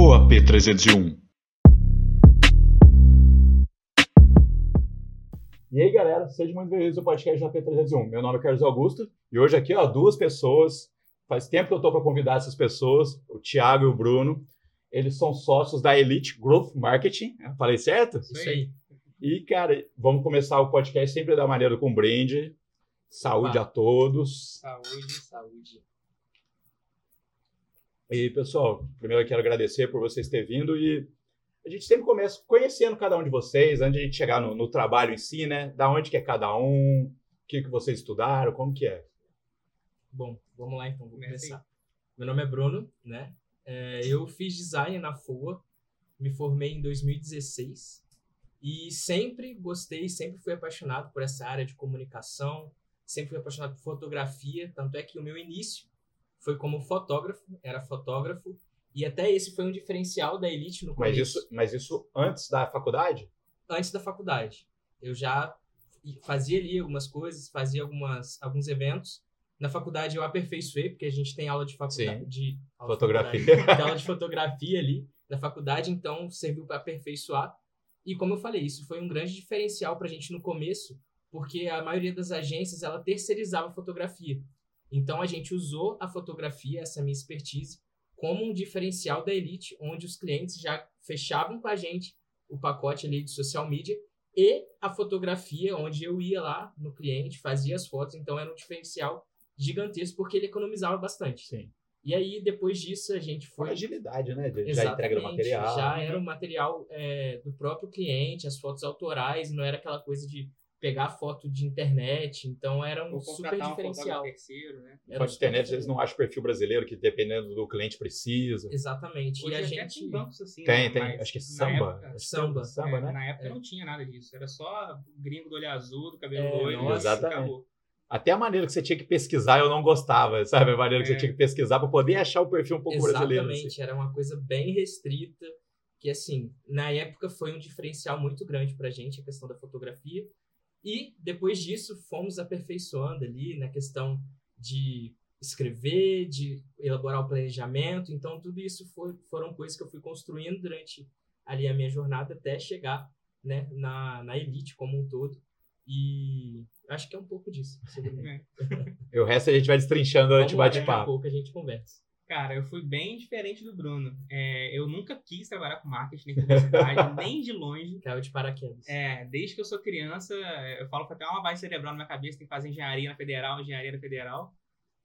OAP 301. E aí, galera, sejam muito bem-vindos ao podcast da P301. Meu nome é Carlos Augusto e hoje aqui, ó, duas pessoas. Faz tempo que eu tô para convidar essas pessoas, o Thiago e o Bruno. Eles são sócios da Elite Growth Marketing. Falei certo? Isso aí. E, cara, vamos começar o podcast sempre da maneira com brinde. Saúde Opa. a todos. Saúde, saúde. E, pessoal, primeiro eu quero agradecer por vocês terem vindo e a gente sempre começa conhecendo cada um de vocês, antes de a gente chegar no, no trabalho em si, né? Da onde que é cada um, o que, que vocês estudaram, como que é. Bom, vamos lá então, vou Começa começar. Meu nome é Bruno, né? É, eu fiz design na FOA, me formei em 2016 e sempre gostei, sempre fui apaixonado por essa área de comunicação, sempre fui apaixonado por fotografia, tanto é que o meu início foi como fotógrafo, era fotógrafo, e até esse foi um diferencial da Elite no Mas começo. isso, mas isso antes da faculdade? antes da faculdade. Eu já fazia ali algumas coisas, fazia algumas, alguns eventos. Na faculdade eu aperfeiçoei, porque a gente tem aula de faculdade. Sim. De, aula de Fotografia. faculdade, tem aula de fotografia ali na faculdade, então serviu para aperfeiçoar. E como eu falei, isso foi um grande diferencial para a gente no começo, porque a maioria das agências ela terceirizava a fotografia. Então a gente usou a fotografia, essa minha expertise, como um diferencial da Elite, onde os clientes já fechavam com a gente o pacote ali de social media e a fotografia, onde eu ia lá no cliente, fazia as fotos, então era um diferencial gigantesco, porque ele economizava bastante. Sim. E aí, depois disso, a gente Foi foi. agilidade, né? De- Já entrega do material. Já era o material é, do próprio cliente, as fotos autorais, não era aquela coisa de pegar foto de internet, então era um super um diferencial. fotógrafo terceiro, né? Era Pode super internet, eles não acham perfil brasileiro, que dependendo do cliente precisa. Exatamente. Hoje e a gente. tem bancos assim, Tem, né? tem. Mas Acho que é samba. época- Samba. Samba, é, né? Na época É. não tinha nada disso. Era só gringo do olho azul, do cabelo É, loiro. nossa. Exatamente. Acabou. Até a maneira que você tinha que pesquisar eu não gostava, sabe? A maneira que você É. tinha que pesquisar para poder achar o perfil um pouco brasileiro. Exatamente, assim. era uma coisa bem restrita, que assim, na época foi um diferencial muito grande pra gente a questão da fotografia. E depois disso fomos aperfeiçoando ali na questão de escrever, de elaborar o planejamento. Então tudo isso foi, foram coisas que eu fui construindo durante ali a minha jornada até chegar, né, na, na elite como um todo. E acho que é um pouco disso. seguramente. E o resto a gente vai destrinchando durante o lá, daqui a bate-papo. pouco a gente conversa. Cara, eu fui bem diferente do Bruno. É, eu nunca quis trabalhar com marketing, nem publicidade, nem de longe. Caiu de paraquedas. É, desde que eu sou criança, eu falo que até uma base cerebral na minha cabeça, tem que fazer engenharia na federal, engenharia na federal.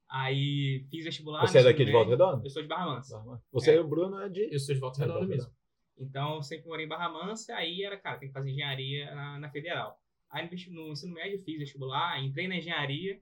Aí fiz vestibular. Você é daqui de Volta. Redonda? Eu sou de Barra Mansa. Você É. e o Bruno é de. Eu sou de volta É, redonda Volta mesmo. Então, eu sempre morei em Barra Mansa, aí era, cara, tem que fazer engenharia na, na federal. Aí no ensino médio fiz vestibular, entrei na engenharia,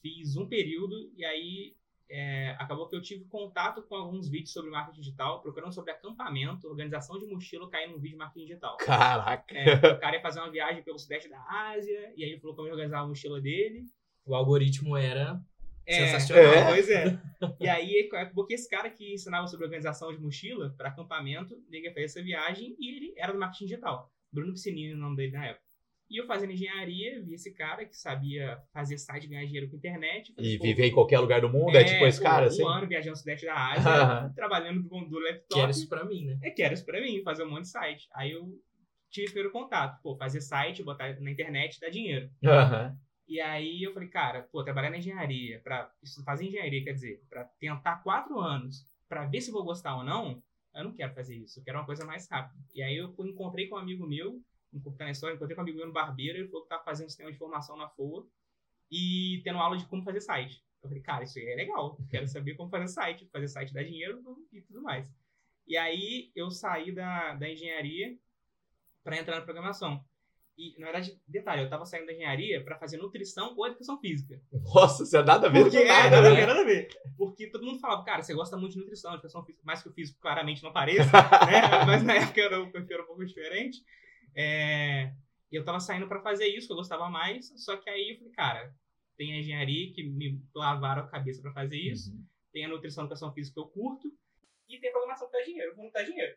fiz um período, e aí é, acabou que eu tive contato com alguns vídeos sobre marketing digital, procurando sobre acampamento, organização de mochila, caí num vídeo de marketing digital. Caraca! É, o cara ia fazer uma viagem pelo sudeste da Ásia, e aí ele falou como organizar a mochila dele. O algoritmo era É, Sensacional. É? Pois é. E aí, acabou que esse cara que ensinava sobre organização de mochila para acampamento, ele ia fazer essa viagem e ele era do marketing digital. Bruno Piscinini, o nome dele na época. E eu fazendo engenharia, vi esse cara que sabia fazer site ganhar dinheiro com internet. falei, E viver em qualquer lugar do mundo é, tipo esse pô, cara, um assim. ano viajando no sudeste da Ásia, trabalhando do, do laptop. que era isso pra mim, né? É que era isso pra mim, fazer um monte de site. Aí eu tive o primeiro contato. Pô, fazer site, botar na internet, dá dinheiro. Aham. E aí eu falei, cara, pô, trabalhar na engenharia, para fazer engenharia, quer dizer, para tentar quatro anos para ver se vou gostar ou não, eu não quero fazer isso, eu quero uma coisa mais rápida. E aí eu encontrei com um amigo meu, encurtando a história, encontrei com um amigo meu no barbeiro, ele falou que tava fazendo sistema de formação na FOA e tendo aula de como fazer site. Eu falei, cara, isso aí é legal, quero saber como fazer site, fazer site dá dinheiro e tudo mais. E aí eu saí da, da engenharia para entrar na programação. E, na verdade, detalhe, eu tava saindo da engenharia para fazer nutrição ou educação física. Nossa, você é nada a ver Porque, é, nada, né? nada a ver. Porque todo mundo falava, cara, você gosta muito de nutrição, educação física, mais que o físico claramente não pareça, né? Mas na época o perfil era um pouco diferente. É, eu tava saindo para fazer isso, que eu gostava mais, só que aí eu falei, cara, tem a engenharia que me lavaram a cabeça para fazer isso, Uhum. tem a nutrição e educação física que eu curto, e tem a programação que dá dinheiro, como dá dinheiro.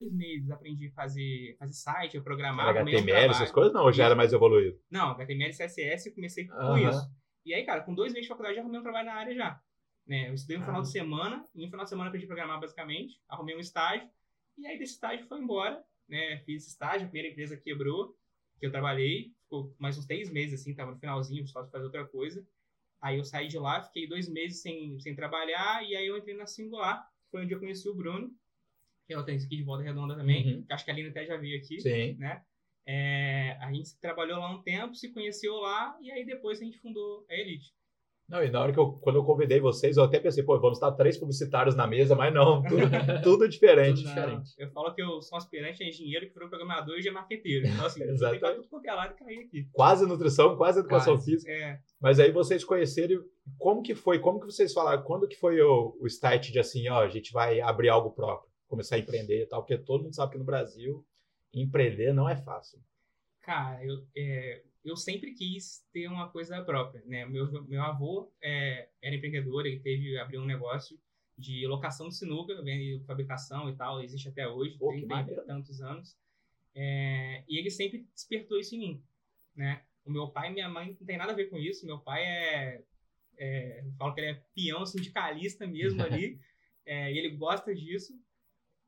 Dois meses aprendi a fazer, fazer site, a programar. arrumei um HTML, essas coisas não, ou já era mais evoluído? Não, HTML e CSS eu comecei com isso. E aí, cara, com dois meses de faculdade já arrumei um trabalho na área já. Né? Eu estudei um final de semana, e um final de semana eu aprendi a programar basicamente, arrumei um estágio, e aí desse estágio foi embora, né? Fiz estágio, a primeira empresa quebrou, que eu trabalhei, ficou mais uns três meses assim, tava no finalzinho, só de fazer outra coisa. Aí eu saí de lá, fiquei dois meses sem, sem trabalhar, e aí eu entrei na Singular, foi onde eu conheci o Bruno, que é o tenho aqui de Volta Redonda também, Uhum. que acho que a Aline até já veio aqui, Sim. né? É, a gente trabalhou lá um tempo, se conheceu lá, e aí depois a gente fundou a Elite. Não, e na hora que eu, quando eu convidei vocês, eu até pensei, pô, vamos estar três publicitários na mesa, mas não, tudo, tudo diferente. Tudo diferente. Eu falo que eu sou um aspirante a engenheiro, que virou programador e já é marqueteiro. Então, assim, tenho pra tudo quanto é lado e cair aqui. Quase nutrição, quase educação Quase. física. É, Mas aí vocês conheceram, como que foi? Como que vocês falaram? Quando que foi o, o start de assim, ó, a gente vai abrir algo próprio, começar a empreender e tal? Porque todo mundo sabe que no Brasil empreender não é fácil. Cara, eu, é, eu sempre quis ter uma coisa própria, né? Meu, meu avô é, era empreendedor, ele teve, abriu um negócio de locação de sinuca, vende fabricação e tal, existe até hoje, Pô, que 30 maneiro. e tantos anos. É, e ele sempre despertou isso em mim, né? O meu pai e minha mãe não tem nada a ver com isso, meu pai é, é eu falo que ele é peão sindicalista mesmo ali, é, e ele gosta disso,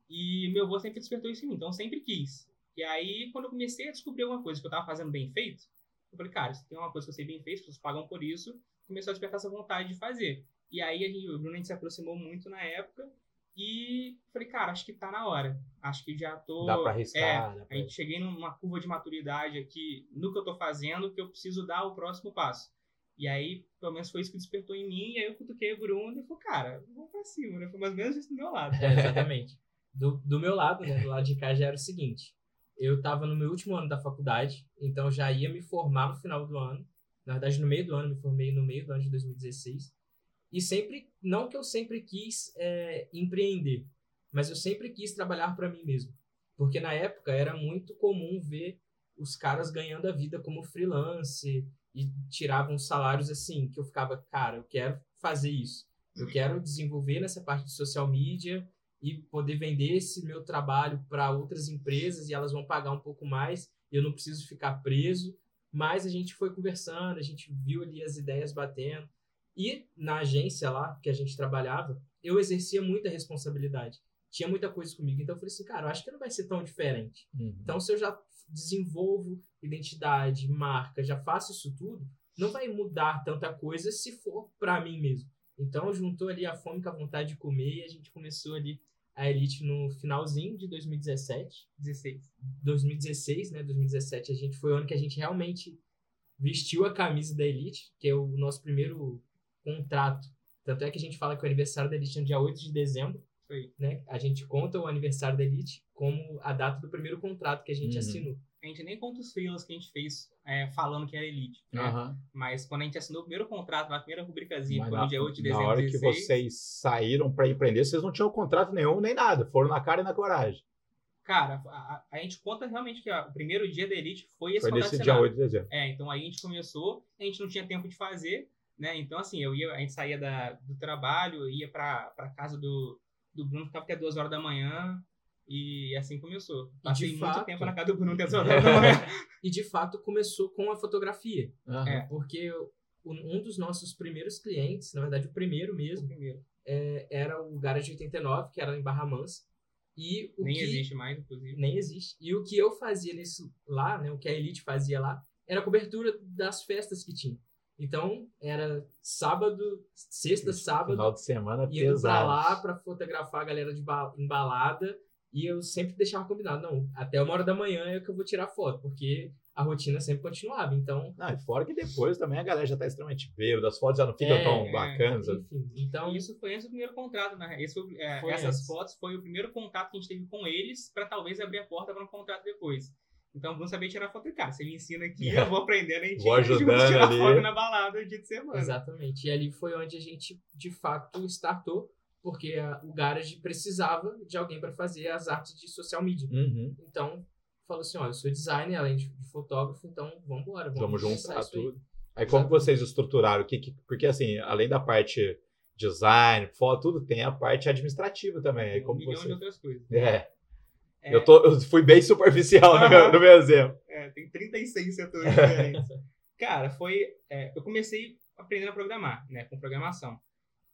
e meu avô sempre despertou isso em mim, então eu sempre quis. E aí, quando eu comecei a descobrir alguma coisa que eu estava fazendo bem feito, eu falei, cara, se tem uma coisa que eu sei bem as pessoas pagam por isso, começou a despertar essa vontade de fazer. E aí, a gente, o Bruno a gente se aproximou muito na época e falei, cara, acho que tá na hora. Acho que já tô. Dá pra É, arriscar. dá a pra- gente cheguei numa curva de maturidade aqui no que eu tô fazendo, que eu preciso dar o próximo passo. E aí, pelo menos foi isso que despertou em mim, e aí eu cutuquei o Bruno e falei, cara, vamos pra cima, né? Foi mais ou menos isso do meu lado. É, exatamente. Do, do meu lado, né, do lado de cá, já era o seguinte. Eu estava no meu último ano da faculdade, então já ia me formar no final do ano. Na verdade, no meio do ano, me formei no meio do ano de 2016. E sempre, não que eu sempre quis é, empreender, mas eu sempre quis trabalhar para mim mesmo. Porque na época era muito comum ver os caras ganhando a vida como freelance e tiravam salários assim, que eu ficava, cara, eu quero fazer isso. Eu quero desenvolver nessa parte de social media e poder vender esse meu trabalho para outras empresas e elas vão pagar um pouco mais e eu não preciso ficar preso. Mas a gente foi conversando, a gente viu ali as ideias batendo. E na agência lá que a gente trabalhava, eu exercia muita responsabilidade. Tinha muita coisa comigo. Então eu falei assim, cara, eu acho que não vai ser tão diferente. Uhum. Então, se eu já desenvolvo identidade, marca, já faço isso tudo, não vai mudar tanta coisa se for para mim mesmo. Então, juntou ali a fome com a vontade de comer e a gente começou ali a Elite no finalzinho de 2017. 16. 2016, né? 2017 a gente foi o ano que a gente realmente vestiu a camisa da Elite, que é o nosso primeiro contrato. Tanto é que a gente fala que o aniversário da Elite é no dia 8 de dezembro, aí. né? A gente conta o aniversário da Elite como a data do primeiro contrato que a gente Uhum. assinou. A gente nem conta os freelas que a gente fez é, falando que era elite. Né? Aham. Mas quando a gente assinou o primeiro contrato, na primeira rubricazinha, foi na, no dia 8 de na dezembro hora de que 16, vocês saíram para empreender, vocês não tinham contrato nenhum nem nada. Foram na cara e na coragem. Cara, a, a- gente conta realmente que ó, o primeiro dia da Elite foi esse Foi contrato nesse dia assinado. 8 de dezembro. É, então aí a gente começou, a gente não tinha tempo de fazer, né? Então, assim, eu ia, a gente saía da, do trabalho, ia pra casa do, do Bruno, ficava até duas horas da manhã, e assim começou. Passei muito fato- tempo na casa do Bruno da manhã. E de fato começou com a fotografia, Aham. É. porque o- um dos nossos primeiros clientes, na verdade o primeiro mesmo, Primeiro. é, era o Garage 89, que era em Barra Mansa. E o Nem que existe mais, inclusive. nem existe. E o que eu fazia nisso lá, né, o que a Elite fazia lá, era a cobertura das festas que tinha. Então, era sábado, sexta, sábado, Final de semana pra pesado. lá pra fotografar a galera de ba- embalada. E eu sempre deixava combinado, não, até uma hora da manhã é que eu vou tirar foto, porque a rotina sempre continuava. Então, Não, e fora que depois também a galera já tá extremamente bêbada, as fotos já não ficam É, tão é. bacanas. enfim. Então, E isso foi antes do primeiro contrato, né? Esse foi, é, Foi essas antes. fotos foi o primeiro contato que a gente teve com eles para talvez abrir a porta para um contrato depois. Então, vamos saber tirar foto. Cara, você me ensina aqui, eu vou aprendendo, a gente Vou ajudando tirar ali. foto na balada dia de semana. Exatamente. E ali foi onde a gente, de fato, startou, porque a- o Garage precisava de alguém para fazer as artes de social media. Uhum. Então, falou assim, ó, eu sou designer, além de de fotógrafo, então vamos embora. Vamos começar juntar isso aí. tudo. Aí como vocês estruturaram? Que, que- porque assim, além da parte design, foto, tudo, tem a parte administrativa também. Aí um como milhão vocês... de outras coisas. É, É, Eu, tô, eu fui bem superficial no, meu, no meu exemplo. é, tem 36 setores diferentes. Cara, foi. é, eu comecei aprendendo a programar, né? Com programação.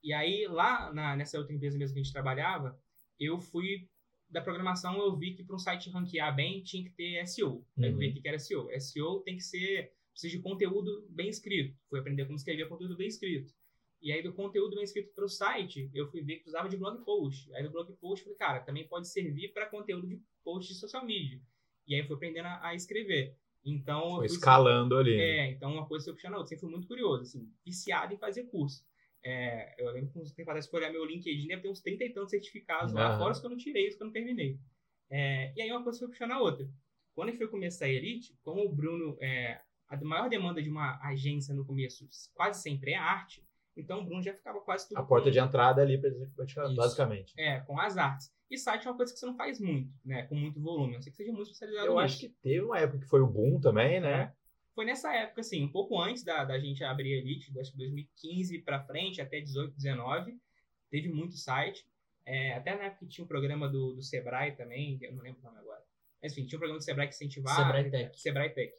E aí, lá na, nessa outra empresa mesmo que a gente trabalhava, eu fui da programação, eu vi que para um site ranquear bem tinha que ter SEO. Aí eu Uhum. vi o que era SEO. SEO tem que ser, precisa de conteúdo bem escrito. Fui aprender como escrever conteúdo bem escrito. E aí, do conteúdo bem escrito para o site, eu fui ver que precisava de blog post. Aí, do blog post, falei, cara, também pode servir para conteúdo de post de social media. E aí, fui aprendendo a, a escrever. Então, fui- escalando ali. é, então uma coisa foi puxando a outra. Sempre fui muito curioso, assim, viciado em fazer curso. É, eu lembro que uns tempo atrás, se olhar meu LinkedIn, deve ter uns 30 e tantos certificados lá, Aham. fora os que eu não tirei, os que eu não terminei. É, e aí uma coisa foi puxando a outra. Quando eu fui começar a Elite, como o Bruno, é, a maior demanda de uma agência no começo quase sempre é arte, então o Bruno já ficava quase tudo A porta com- de entrada ali, praticamente, Isso. basicamente. é, com as artes. E site é uma coisa que você não faz muito, né? Com muito volume. A não sei que seja muito especializado Eu nisso. acho que teve uma época que foi o boom também, né? Foi nessa época, assim, um pouco antes da, da gente abrir a Elite, acho que 2015 para frente, até 18, 19, teve muito site. É, até na época que tinha um programa do, do Sebrae também, que eu não lembro o nome agora. Mas, enfim, tinha um programa do Sebrae que incentivava. Sebrae Tech. Sebrae Tech.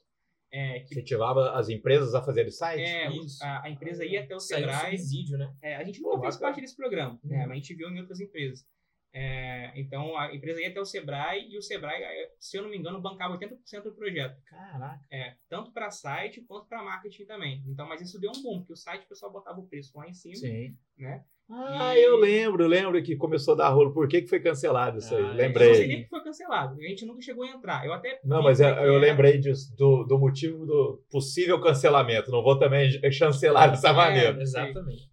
É, que, Incentivava as empresas a fazerem site. é, a, a empresa ia até o Saiu um Sebrae. subsídio, né? É, a gente Pô, nunca fez bacana. parte desse programa, né? Uhum. mas a gente viu em outras empresas. É, então, a empresa ia até o Sebrae e o Sebrae, eh, se eu não me engano, bancava 80% do projeto. Caraca. É, tanto para site quanto para marketing também. Então, mas isso deu um boom, porque o site o pessoal botava o preço lá em cima, Sim. né? Ah, E- eu lembro, lembro que começou a dar rolo. Por que, que foi cancelado isso aí? Ah, Eu não sei lembrei. nem que foi cancelado. A gente nunca chegou a entrar. Eu até Não, mas eu, eu era. lembrei disso, do, do motivo do possível cancelamento. Não vou também chancelar dessa É, maneira. Exatamente.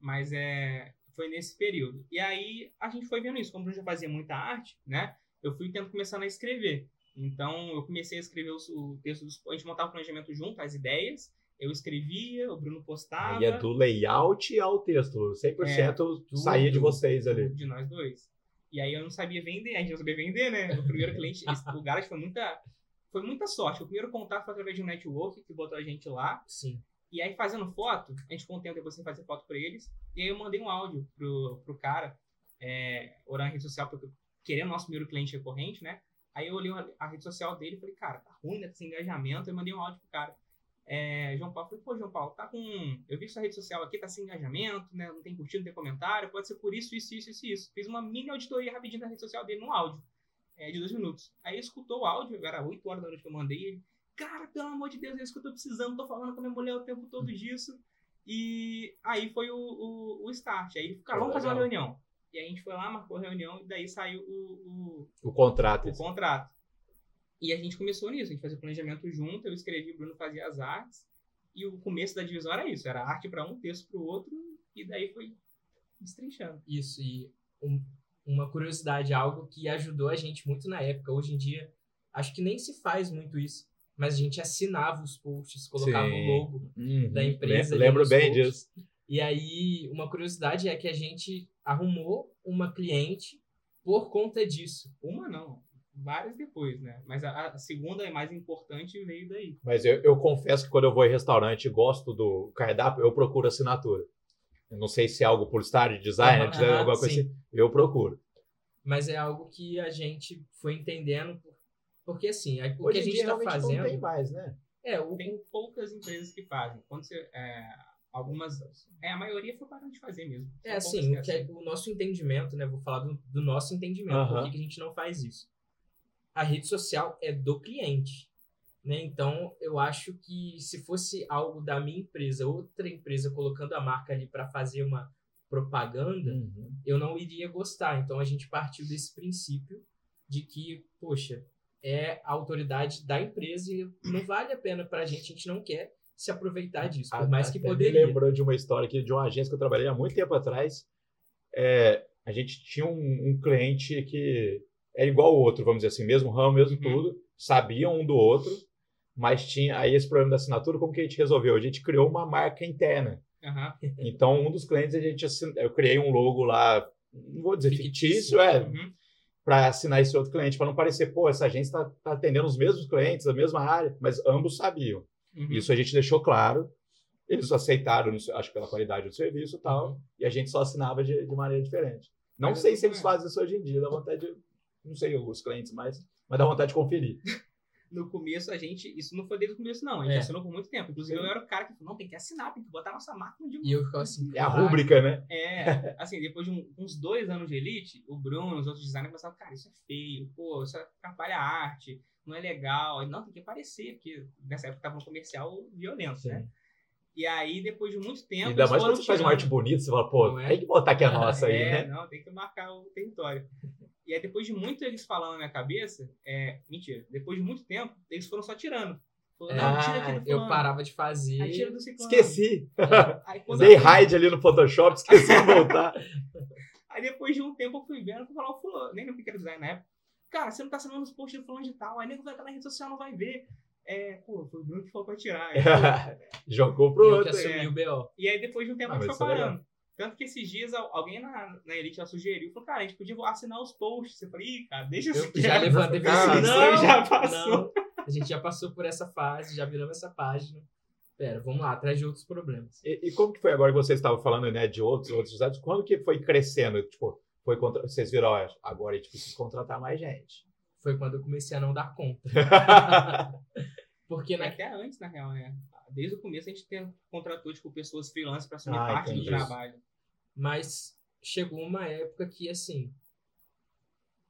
Mas é, foi nesse período. E aí a gente foi vendo isso. Como o Bruno já fazia muita arte, né? Eu fui tendo começando a escrever. Então eu comecei a escrever os- o, texto dos. A gente montava o planejamento junto, as ideias. Eu escrevia, o Bruno postava. Aí é do layout ao texto. 100% saía de tudo, vocês ali. de nós dois. E aí eu não sabia vender, a gente não sabia vender, né? O primeiro cliente, o Garage foi muita, foi muita sorte. O primeiro contato foi através de um network que botou a gente lá. Sim. E aí fazendo foto, a gente depois sem fazer foto pra eles. E aí eu mandei um áudio pro, pro cara, é, orando na rede social, porque querendo nosso primeiro cliente recorrente, né? Aí eu olhei a, rede social dele e falei, cara, tá ruim, né? Sem engajamento. Eu mandei um áudio pro cara. É, João Paulo, falei, pô, João Paulo, tá com. Eu vi sua rede social aqui tá sem engajamento, né? Não tem curtido, não tem comentário, pode ser por isso, isso, isso, isso, isso. Fiz uma mini auditoria rapidinho na rede social dele no áudio, é, de dois minutos. Aí ele escutou o áudio, era 8 horas da noite que eu mandei, ele, cara, pelo amor de Deus, é isso que eu tô precisando, tô falando com a minha mulher o tempo todo disso. E aí foi o, o, o start. Aí cara, vamos fazer uma reunião. E a gente foi lá, marcou a reunião, e daí saiu o, o, O contrato. o contrato. E a gente começou nisso, a gente fazia o planejamento junto, eu escrevi, o Bruno fazia as artes, e o começo da divisão era isso, era arte para um, texto para o outro, e daí foi destrinchando. Isso, e um- uma curiosidade, algo que ajudou a gente muito na época. Hoje em dia, acho que nem se faz muito isso, mas a gente assinava os posts, colocava Sim. o logo. Uhum. da empresa Lembro bem posts. disso. E aí, uma curiosidade é que a gente arrumou uma cliente por conta disso. Uma não, várias depois, né? Mas a, a segunda e mais importante veio daí. Mas eu, eu confesso que quando eu vou em restaurante e gosto do cardápio, eu procuro assinatura. Eu não sei se é algo por estar de design, dizer alguma coisa sim. assim. Eu procuro. Mas é algo que a gente foi entendendo, porque assim, a- o Hoje que a gente está fazendo. não tem mais, né? É, o, Tem poucas empresas que fazem. Quando você. é, algumas. É, a maioria foi parando de fazer mesmo. É São assim, o, é- o nosso entendimento, né? Vou falar do, do nosso entendimento, Aham. por que que a gente não faz isso. A rede social é do cliente, né? Então, eu acho que se fosse algo da minha empresa, outra empresa colocando a marca ali para fazer uma propaganda, Uhum. eu não iria gostar. Então, a gente partiu desse princípio de que, poxa, é a autoridade da empresa e não vale a pena para a gente, a gente não quer se aproveitar disso, por mais que Até me poderia. lembrou de uma história aqui de uma agência que eu trabalhei há muito tempo atrás. É, a gente tinha um, um cliente que era igual ao outro, vamos dizer assim, mesmo ramo, mesmo Uhum. tudo, sabiam um do outro, mas tinha aí esse problema da assinatura, como que a gente resolveu? A gente criou uma marca interna. Aham. Então, um dos clientes, a gente eu criei um logo lá, não vou dizer fictício, Fictício. é, Uhum. Para assinar esse outro cliente, para não parecer, pô, essa agência está tá atendendo os mesmos clientes, a mesma área, mas ambos sabiam. Uhum. Isso a gente deixou claro. Eles aceitaram, acho que pela qualidade do serviço e tal, e a gente só assinava de, de maneira diferente. Não Mas sei se eles também. fazem isso hoje em dia, dá vontade de. Não sei os clientes mais, mas dá vontade de conferir. no começo a gente. Isso não foi desde o começo, não. A gente É. assinou por muito tempo. Inclusive, eu era o cara que falou, não, tem que assinar, tem que botar nossa marca no E eu ficava assim, É a rúbrica, né? É, assim, depois de um- uns dois anos de elite, o Bruno, os outros designers começaram, cara, isso é feio, pô, isso atrapalha a arte, não é legal. Aí, Não, tem que aparecer, porque nessa época tava um comercial violento, né? E aí, depois de muito tempo. Ainda mais quando você faz uma tirando- arte bonita, você fala, pô, é? tem que botar que é nossa aí, é, né? não, tem que marcar o território. E aí, depois de muito eles falando na minha cabeça, é, mentira, depois de muito tempo, eles foram só tirando. Falou, não, tira aqui do Ah, eu parava de fazer. Aí tira do ciclano. Esqueci. Aí, Dei eu- raid ali no Photoshop, esqueci de voltar. Aí depois de um tempo eu fui vendo, eu fui falar o fulano, nem lembro o que era design na época. Cara, você não tá assinando os posts do fulano de tal, aí nego vai estar na rede social, não vai ver. É, pô, foi o Bruno que falou pra tirar. Aí, pô, Jogou pro Eu que outro. assumi é. o BO. E aí depois de um tempo Ah, foi isso é legal. parando. Tanto que esses dias al- alguém na, na Elite já sugeriu, falou, cara, a gente podia assinar os posts. Eu falei, ih, cara, deixa Eu já levantei Ah, não, já passou. não. A gente já passou por essa fase, já viramos essa página. Pera, vamos lá, atrás de outros problemas. E, e como que foi agora que vocês estavam falando, né, de outros, outros usados? Quando que foi crescendo? Tipo, foi contra... vocês viram, ó, agora a gente precisa contratar mais gente. Foi quando eu comecei a não dar conta. Porque E na... Até antes, na real, né? Desde o começo a gente tem, contratou, tipo, pessoas freelance pra assumir Ah, parte do trabalho. Mas chegou uma época que, assim,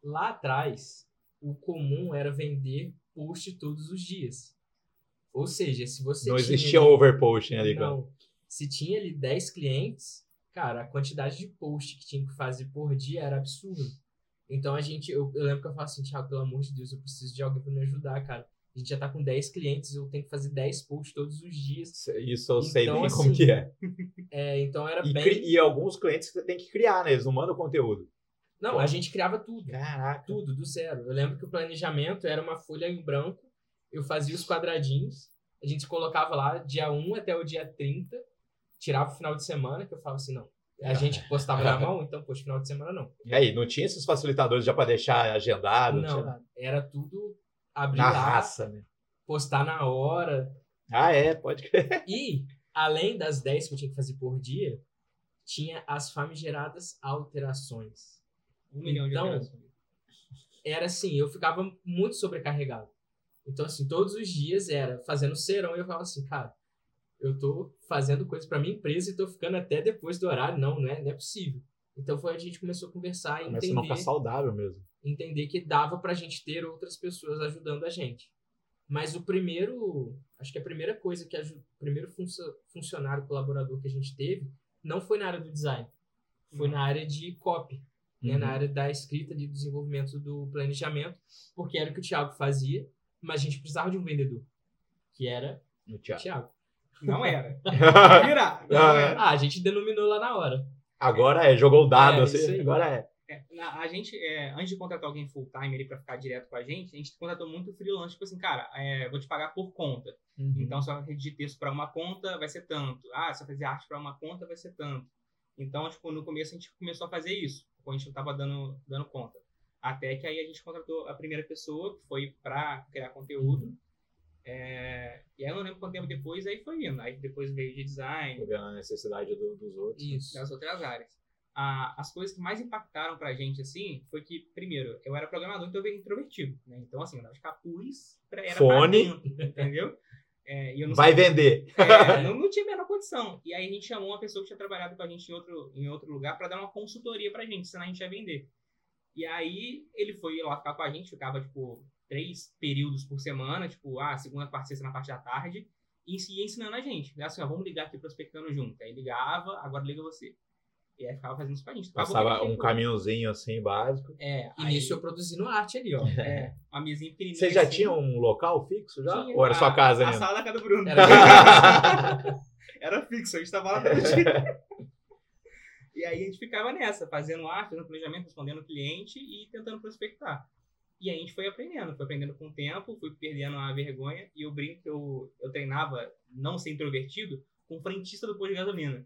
lá atrás, o comum era vender post todos os dias. Ou seja, se você Não tinha existia ali- overposting ali. cara. Não. Se tinha ali 10 clientes, cara, a quantidade de post que tinha que fazer por dia era absurda. Então a gente, eu, eu lembro que eu falava assim, Thiago, pelo amor de Deus, eu preciso de alguém pra me ajudar, cara. A gente já tá com 10 clientes, eu tenho que fazer 10 posts todos os dias. Isso eu sei Então, bem assim, como que é. É, então era E, bem. e alguns clientes que você tem que criar, né? Eles não mandam conteúdo. Não, a gente criava tudo. Caraca. Tudo, do zero. Eu lembro que o planejamento era uma folha em branco, eu fazia os quadradinhos, a gente colocava lá dia 1 até o dia 30, tirava o final de semana, que eu falava assim, não. A gente postava na mão, então, poxa, final de semana não. E aí, não tinha esses facilitadores já pra deixar agendado? Não, Não, era tudo abrir Na lá, raça, né? postar na hora. Ah, é, pode crer. E, além das 10 que eu tinha que fazer por dia, tinha as famigeradas alterações. Um milhão de Então, operações. era assim, eu ficava muito sobrecarregado. Então, assim, todos os dias era fazendo serão e eu falava assim, cara, eu tô fazendo coisa pra minha empresa e tô ficando até depois do horário. Não, não é, não é possível. Então foi a gente começou a conversar e Começa a ficar entender, saudável mesmo. entender que dava pra gente ter outras pessoas ajudando a gente. Mas o primeiro, acho que a primeira coisa que o primeiro funcio- funcionário colaborador que a gente teve não foi na área do design, foi na área de copy né, Uhum. na área da escrita, de desenvolvimento do planejamento, porque era o que o Thiago fazia, mas a gente precisava de um vendedor, que era o teatro. Thiago. Não era. Virar. Não Ah, era. Ah, a gente denominou lá na hora. Agora é, jogou o dado, É, assim. Agora é. É, a gente, é, antes de contratar alguém full time ali pra ficar direto com a gente, a gente contratou muito freelance, tipo assim, cara, é, vou te pagar por conta. Uhum. Então, se eu redigir texto para uma conta, vai ser tanto. Ah, se eu fazer arte para uma conta, vai ser tanto. Então, tipo, no começo a gente começou a fazer isso, quando a gente não estava dando, dando conta. Até que aí a gente contratou a primeira pessoa, que foi para criar conteúdo. É, e aí eu não lembro quanto tempo depois, aí foi vindo. Aí depois veio de design, vendo a necessidade do- dos outros. Isso. das outras áreas. Ah, as coisas que mais impactaram pra gente, assim, foi que, primeiro, eu era programador, então eu era introvertido, né? Então, assim, eu dava de capuz, era Fone. dentro, entendeu? É, e eu não Vai vender. é, não, não tinha a menor condição. E aí a gente chamou uma pessoa que tinha trabalhado com a gente em outro, em outro lugar para dar uma consultoria pra gente, senão a gente ia vender. E aí ele foi lá ficar com a gente, ficava, tipo, três períodos por semana, tipo, ah, segunda, quarta, sexta na parte da tarde, e ia ensinando a gente. Assim, ó, vamos ligar aqui prospectando junto. Aí ligava, agora liga você. E aí ficava fazendo isso pra gente. A Passava um caminhãozinho assim, básico. É, E aí, nisso eu produzindo arte ali, ó. é, uma mesinha pequenininha. Você já assim. tinha um local fixo já? Tinha. Ou era A- sua casa A ainda? sala da casa do Bruno. Era Era fixo, a gente tava lá todo dia. E aí a gente ficava nessa, fazendo arte, fazendo planejamento, respondendo o cliente e tentando prospectar. E aí a gente foi aprendendo, foi aprendendo com o tempo, fui perdendo a vergonha. E eu brinco que eu, eu treinava não ser introvertido com o frentista do posto de gasolina.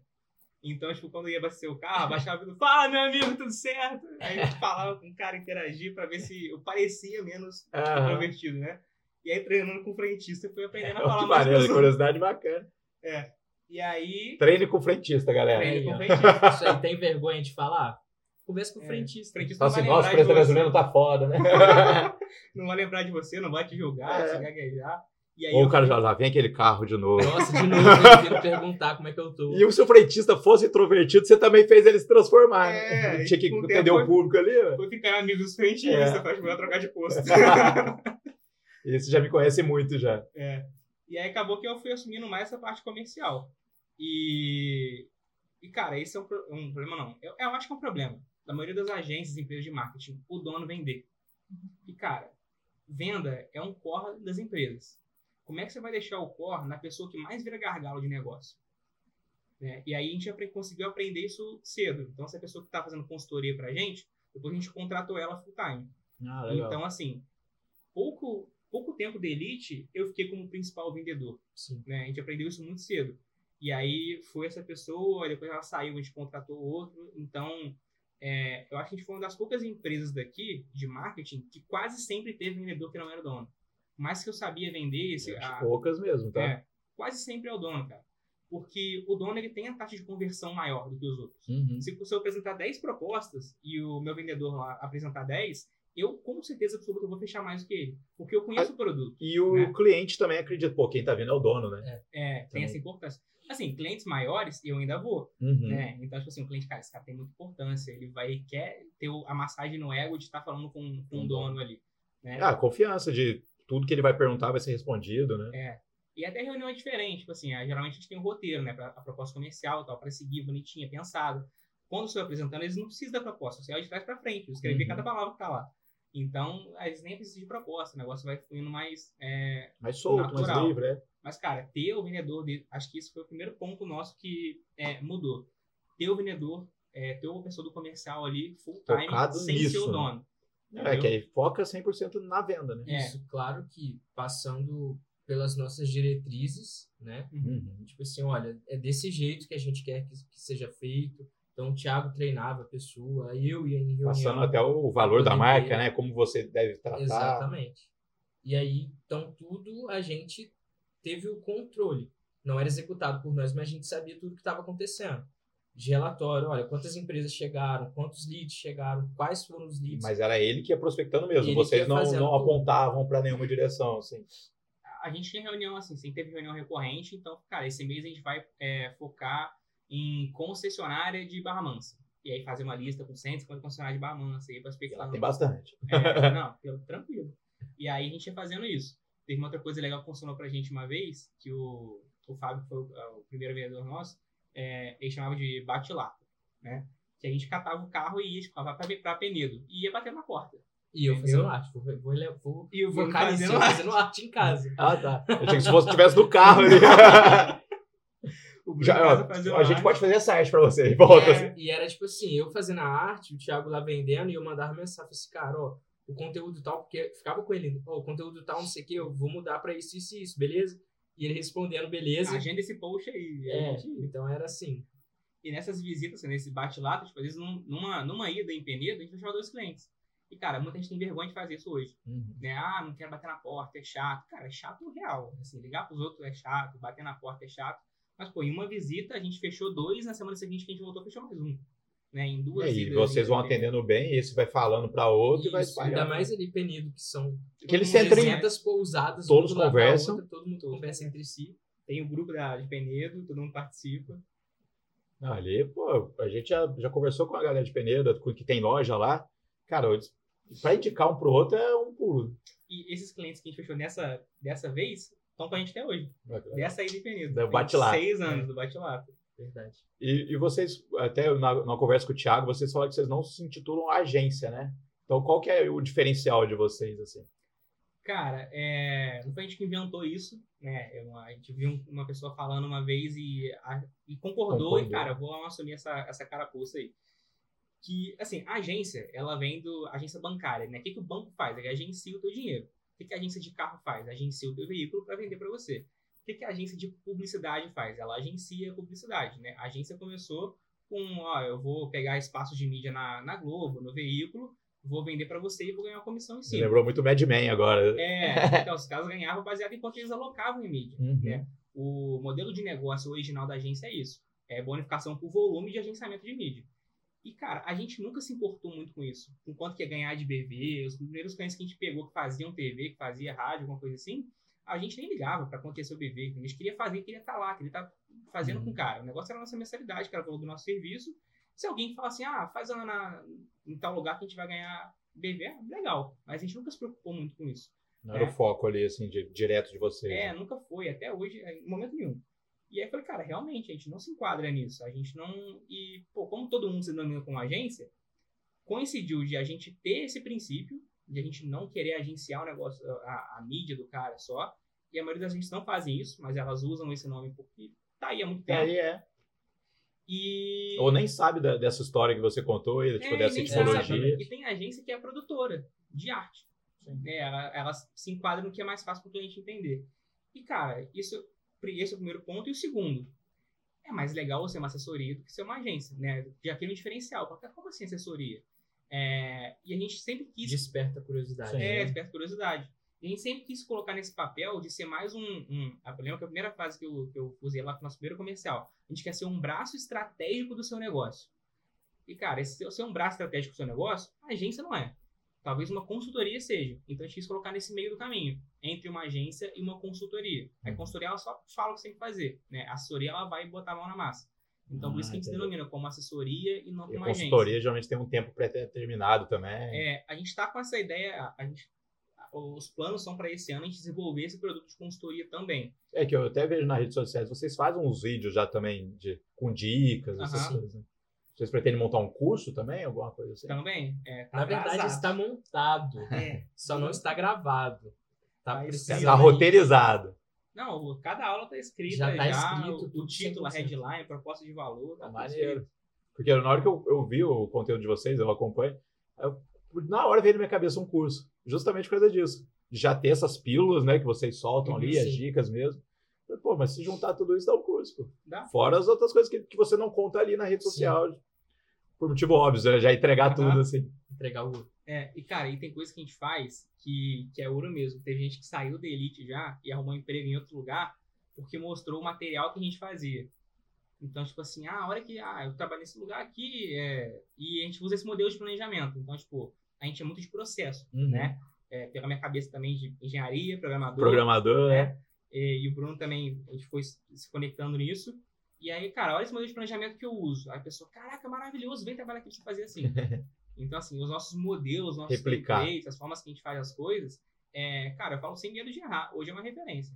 Então, tipo, quando ia abastecer o carro, abaixava e fala, meu amigo, tudo certo? Aí a gente falava com o cara, interagir pra ver se eu parecia menos Aham. introvertido, né? E aí, treinando com o frentista, fui aprendendo a Oh, falar que mais maneiro, curiosidade bacana. E aí, Treine com frentista, galera. treino Aí, com o frentista. Isso aí tem vergonha de falar? Conversa com o É. frentista. Frentista Fala assim, nossa, o preço gasolina tá foda, né? Não vai lembrar de você, não vai te julgar, É. se gaguejar. E aí Ou o cara já lá, vem aquele carro de novo. Nossa, de novo, ele vindo perguntar como é que eu tô. E se o frentista fosse introvertido, você também fez ele se transformar, É, né? Tinha que entender o público ali, ó. fui ficar amigo dos frentistas, É. pra ajudar a trocar de posto. Esse já me conhece muito já. É. E aí acabou que eu fui assumindo mais essa parte comercial. E, e cara, esse é um, um problema não. Eu, eu acho que é um problema. Da maioria das agências empresas de marketing, o dono vender. E cara, venda é um core das empresas. Como é que você vai deixar o core na pessoa que mais vira gargalo de negócio? Né? E aí a gente conseguiu aprender isso cedo. Então, essa pessoa que está fazendo consultoria pra gente, depois a gente contratou ela full time. Ah, Então, assim, pouco, pouco tempo de elite, eu fiquei como principal vendedor. Né? A gente aprendeu isso muito cedo. E aí foi essa pessoa, depois ela saiu, a gente contratou outro. Então, é, eu acho que a gente foi uma das poucas empresas daqui de marketing que quase sempre teve vendedor que não era dono. Mas que eu sabia vender, esse, a- poucas mesmo, tá? é, quase sempre é o dono, cara. Porque o dono ele tem a taxa de conversão maior do que os outros. Uhum. Se, se eu apresentar 10 propostas e o meu vendedor lá apresentar 10, eu com certeza absoluta vou fechar mais do que ele. Porque eu conheço o produto. E o Né? cliente também acredita, pô, quem tá vendo é o dono, né? É, tem Também. essa importância. Assim, clientes maiores, eu ainda vou, Uhum. né? Então, tipo assim, o cliente, cara, esse cara tem muita importância. Ele vai, quer ter a massagem no ego de estar falando com, com o dono ali. Né? Ah, confiança de tudo que ele vai perguntar vai ser respondido, né? É. E até reunião é diferente, tipo assim, ah, geralmente a gente tem um roteiro, né, pra, a proposta comercial e tal, para seguir bonitinha, pensado. Quando estou apresentando, eles não precisam da proposta, você vai de trás para frente, eu escrevi Uhum. cada palavra que tá lá. Então, eles nem precisam de proposta, o negócio vai fluindo mais. é, Mais solto, mais Natural. livre, é. Mas, cara, ter o vendedor, de... acho que isso foi o primeiro ponto nosso que é, mudou. Ter o vendedor, é, ter uma pessoa do comercial ali, full time, Focado sem nisso, ser o né? dono. É, que aí foca 100% na venda, né? É. Isso, claro que passando pelas nossas diretrizes, né? Uhum. Tipo assim, olha, é desse jeito que a gente quer que, que seja feito. Então, o Thiago treinava a pessoa, eu ia em reunião. Passando até o valor da marca, ver. né? Como você deve tratar. Exatamente. E aí, então, tudo a gente teve o controle. Não era executado por nós, mas a gente sabia tudo que estava acontecendo. De relatório, olha, quantas empresas chegaram, quantos leads chegaram, quais foram os leads. Mas era ele que ia prospectando mesmo. Ele Vocês não, não apontavam para nenhuma direção, assim. a gente tinha reunião assim, sempre teve reunião recorrente, então, cara, esse mês a gente vai é, focar em concessionária de Barra Mansa. E aí fazer uma lista com 150 concessionárias de Barra Mansa, e aí E lá prospectando. tem bastante. É, não, pelo- tranquilo. E aí a gente ia fazendo isso. Teve uma outra coisa legal que funcionou pra gente uma vez, que o, o Fábio foi o, o primeiro vendedor nosso, é, ele chamava de bate-lata, né? Que a gente catava o carro e ia tipo, pra, pra Penedo. E ia bater na porta. E eu Entendeu? fazendo arte. Vou, vou, vou, vou E o Bruno focar nisso, fazendo eu arte. fazendo arte em casa. Ah, tá. Eu achei que se fosse tivesse no carro ali. Já, ó, a gente arte. pode fazer essa arte pra você. Volta. É. E era tipo assim, eu fazendo a arte, o Thiago lá vendendo, e eu mandava mensagem, assim, cara, ó, o conteúdo tal, porque ficava com ele, ó, o conteúdo tal, não sei o que, eu vou mudar pra isso, isso e isso, beleza? E ele respondendo, beleza. Agenda esse post aí. E É, gente- então era assim. E nessas visitas, assim, nesse bate-lata, tipo, às vezes num- numa, numa ida em Penedo, a gente fechava dois clientes. E, cara, muita gente tem vergonha de fazer isso hoje. Uhum. Né? Ah, não quero bater na porta, é chato. Cara, é chato real. Assim, ligar pros outros é chato, bater na porta é chato. Mas, pô, em uma visita a gente fechou dois, na semana seguinte que a gente voltou, fechou mais um. Né? Em duas É, E vocês em vão atendendo bem, esse vai falando pra outro e vai Isso, espalhando. ainda mais ali Penido, que são Que eles Todo mundo sentem- 300 pousadas, todos conversam. outra, todo mundo conversa entre si. Tem o grupo da, de Penedo, todo mundo participa. Não, ali, pô, a gente já, já conversou com a galera de Penedo, com- que tem loja lá. Cara, pra indicar um pro outro é um pulo. E esses clientes que a gente fechou nessa, dessa vez estão com a gente até hoje. Dessa aí de Penedo. Do bate-lata. Seis anos do bate-lata. Verdade. E, e vocês, até na, na conversa com o Thiago, vocês falaram que vocês não se intitulam agência, né? Então, qual que é o diferencial de vocês, assim? Cara, é, não foi a gente que inventou isso, né? Eu- a gente viu um- uma pessoa falando uma vez e, a- e concordou, Concordou. e, cara, vou assumir essa, essa carapuça aí. Que, assim, a agência, ela vem do agência bancária, né? O que, que o banco faz? Ele agencia o teu dinheiro. O que, a agência de carro faz? Agencia o teu veículo para vender para você. O que, a agência de publicidade faz? Ela agencia a publicidade, né? A agência começou com, ó, eu vou pegar espaço de mídia na, na Globo, no veículo, vou vender para você e vou ganhar uma comissão em cima. lembrou muito Mad Men agora. É, então os caras ganhavam baseado em quanto eles alocavam em mídia. Uhum. né? O modelo de negócio original da agência é isso. É bonificação por volume de agenciamento de mídia. E, cara, a gente nunca se importou muito com isso. Com quanto que ia ganhar de BV, os primeiros clientes que a gente pegou que faziam TV, que fazia rádio, alguma coisa assim, a gente nem ligava para acontecer o BV. A gente queria fazer, queria estar tá lá, queria estar tá fazendo uhum. com o cara. O negócio era a nossa mensalidade, que era o valor do nosso serviço. Se alguém falar assim, ah, faz na, em tal lugar que a gente vai ganhar BV, é legal. Mas a gente nunca se preocupou muito com isso. Não era é. o foco ali, assim, de, direto de vocês. É, né? nunca foi, até hoje, em momento nenhum. E aí eu falei, cara, realmente, a gente não se enquadra nisso. A gente não. E, pô, como todo mundo se denomina como agência, coincidiu de a gente ter esse princípio, de a gente não querer agenciar o negócio, a, a mídia do cara só. E a maioria das agências não fazem isso, mas elas usam esse nome porque tá aí há muito tempo. Aí é. E... Ou nem sabe da, dessa história que você contou, tipo, é, dessa tipologia. E tem agência que é produtora de arte. É, ela, ela se enquadra no que é mais fácil para o cliente entender. E, cara, isso esse é o primeiro ponto. E o segundo, é mais legal você ser uma assessoria do que ser uma agência, né? Já tem um diferencial. Como assim assessoria? É, e a gente sempre quis... Desperta curiosidade. É, né? desperta curiosidade. E a gente sempre quis colocar nesse papel de ser mais um... um eu lembro que a primeira frase que eu, que eu usei lá no nosso primeiro comercial. A gente quer ser um braço estratégico do seu negócio. E, cara, esse ser um braço estratégico do seu negócio, a agência não é. Talvez uma consultoria seja. Então a gente quis colocar nesse meio do caminho, entre uma agência e uma consultoria. A uhum. consultoria ela só fala o que você tem que fazer, né? A assessoria ela vai botar a mão na massa. Então, ah, por isso que a gente se denomina como assessoria e não como agência. A consultoria geralmente tem um tempo pré-determinado também. É, a gente está com essa ideia, a gente, os planos são para esse ano a gente desenvolver esse produto de consultoria também. É que eu até vejo nas redes sociais, vocês fazem uns vídeos já também de, com dicas, essas coisas. Vocês pretendem montar um curso também? Alguma coisa assim? Também. É, tá Na verdade, está montado. É. Só não está gravado. Está tá roteirizado. Não, cada aula está escrita já. Tá já escrito, o, o título, a headline, proposta de valor. Tá maneiro. Porque na hora que eu, eu, vi o conteúdo de vocês, eu acompanho, eu, na hora veio na minha cabeça um curso. Justamente por causa disso. De já ter essas pílulas, né, que vocês soltam ali, sim. as dicas mesmo. Pô, mas se juntar tudo isso dá um curso, pô. Dá. Fora as outras coisas que, que você não conta ali na rede social. Sim por motivo óbvio, né? já entregar tudo, assim. Entregar o ouro. É, e cara, e tem coisa que a gente faz que, que é ouro mesmo. Teve gente que saiu da Elite já e arrumou um emprego em outro lugar porque mostrou o material que a gente fazia. Então, tipo assim, ah, a hora que ah, eu trabalho nesse lugar aqui é... e a gente usa esse modelo de planejamento. Então, tipo, a gente é muito de processo, uhum. né? É, pela minha cabeça também de engenharia, programador. Programador, né? É. E, e o Bruno também, a gente foi se conectando nisso. E aí, cara, olha esse modelo de planejamento que eu uso. Aí a pessoa, caraca, maravilhoso, vem trabalhar aqui pra você fazer assim. então, assim, os nossos modelos, os nossos Replicar. templates, as formas que a gente faz as coisas, é, cara, eu falo sem medo de errar. Hoje é uma referência.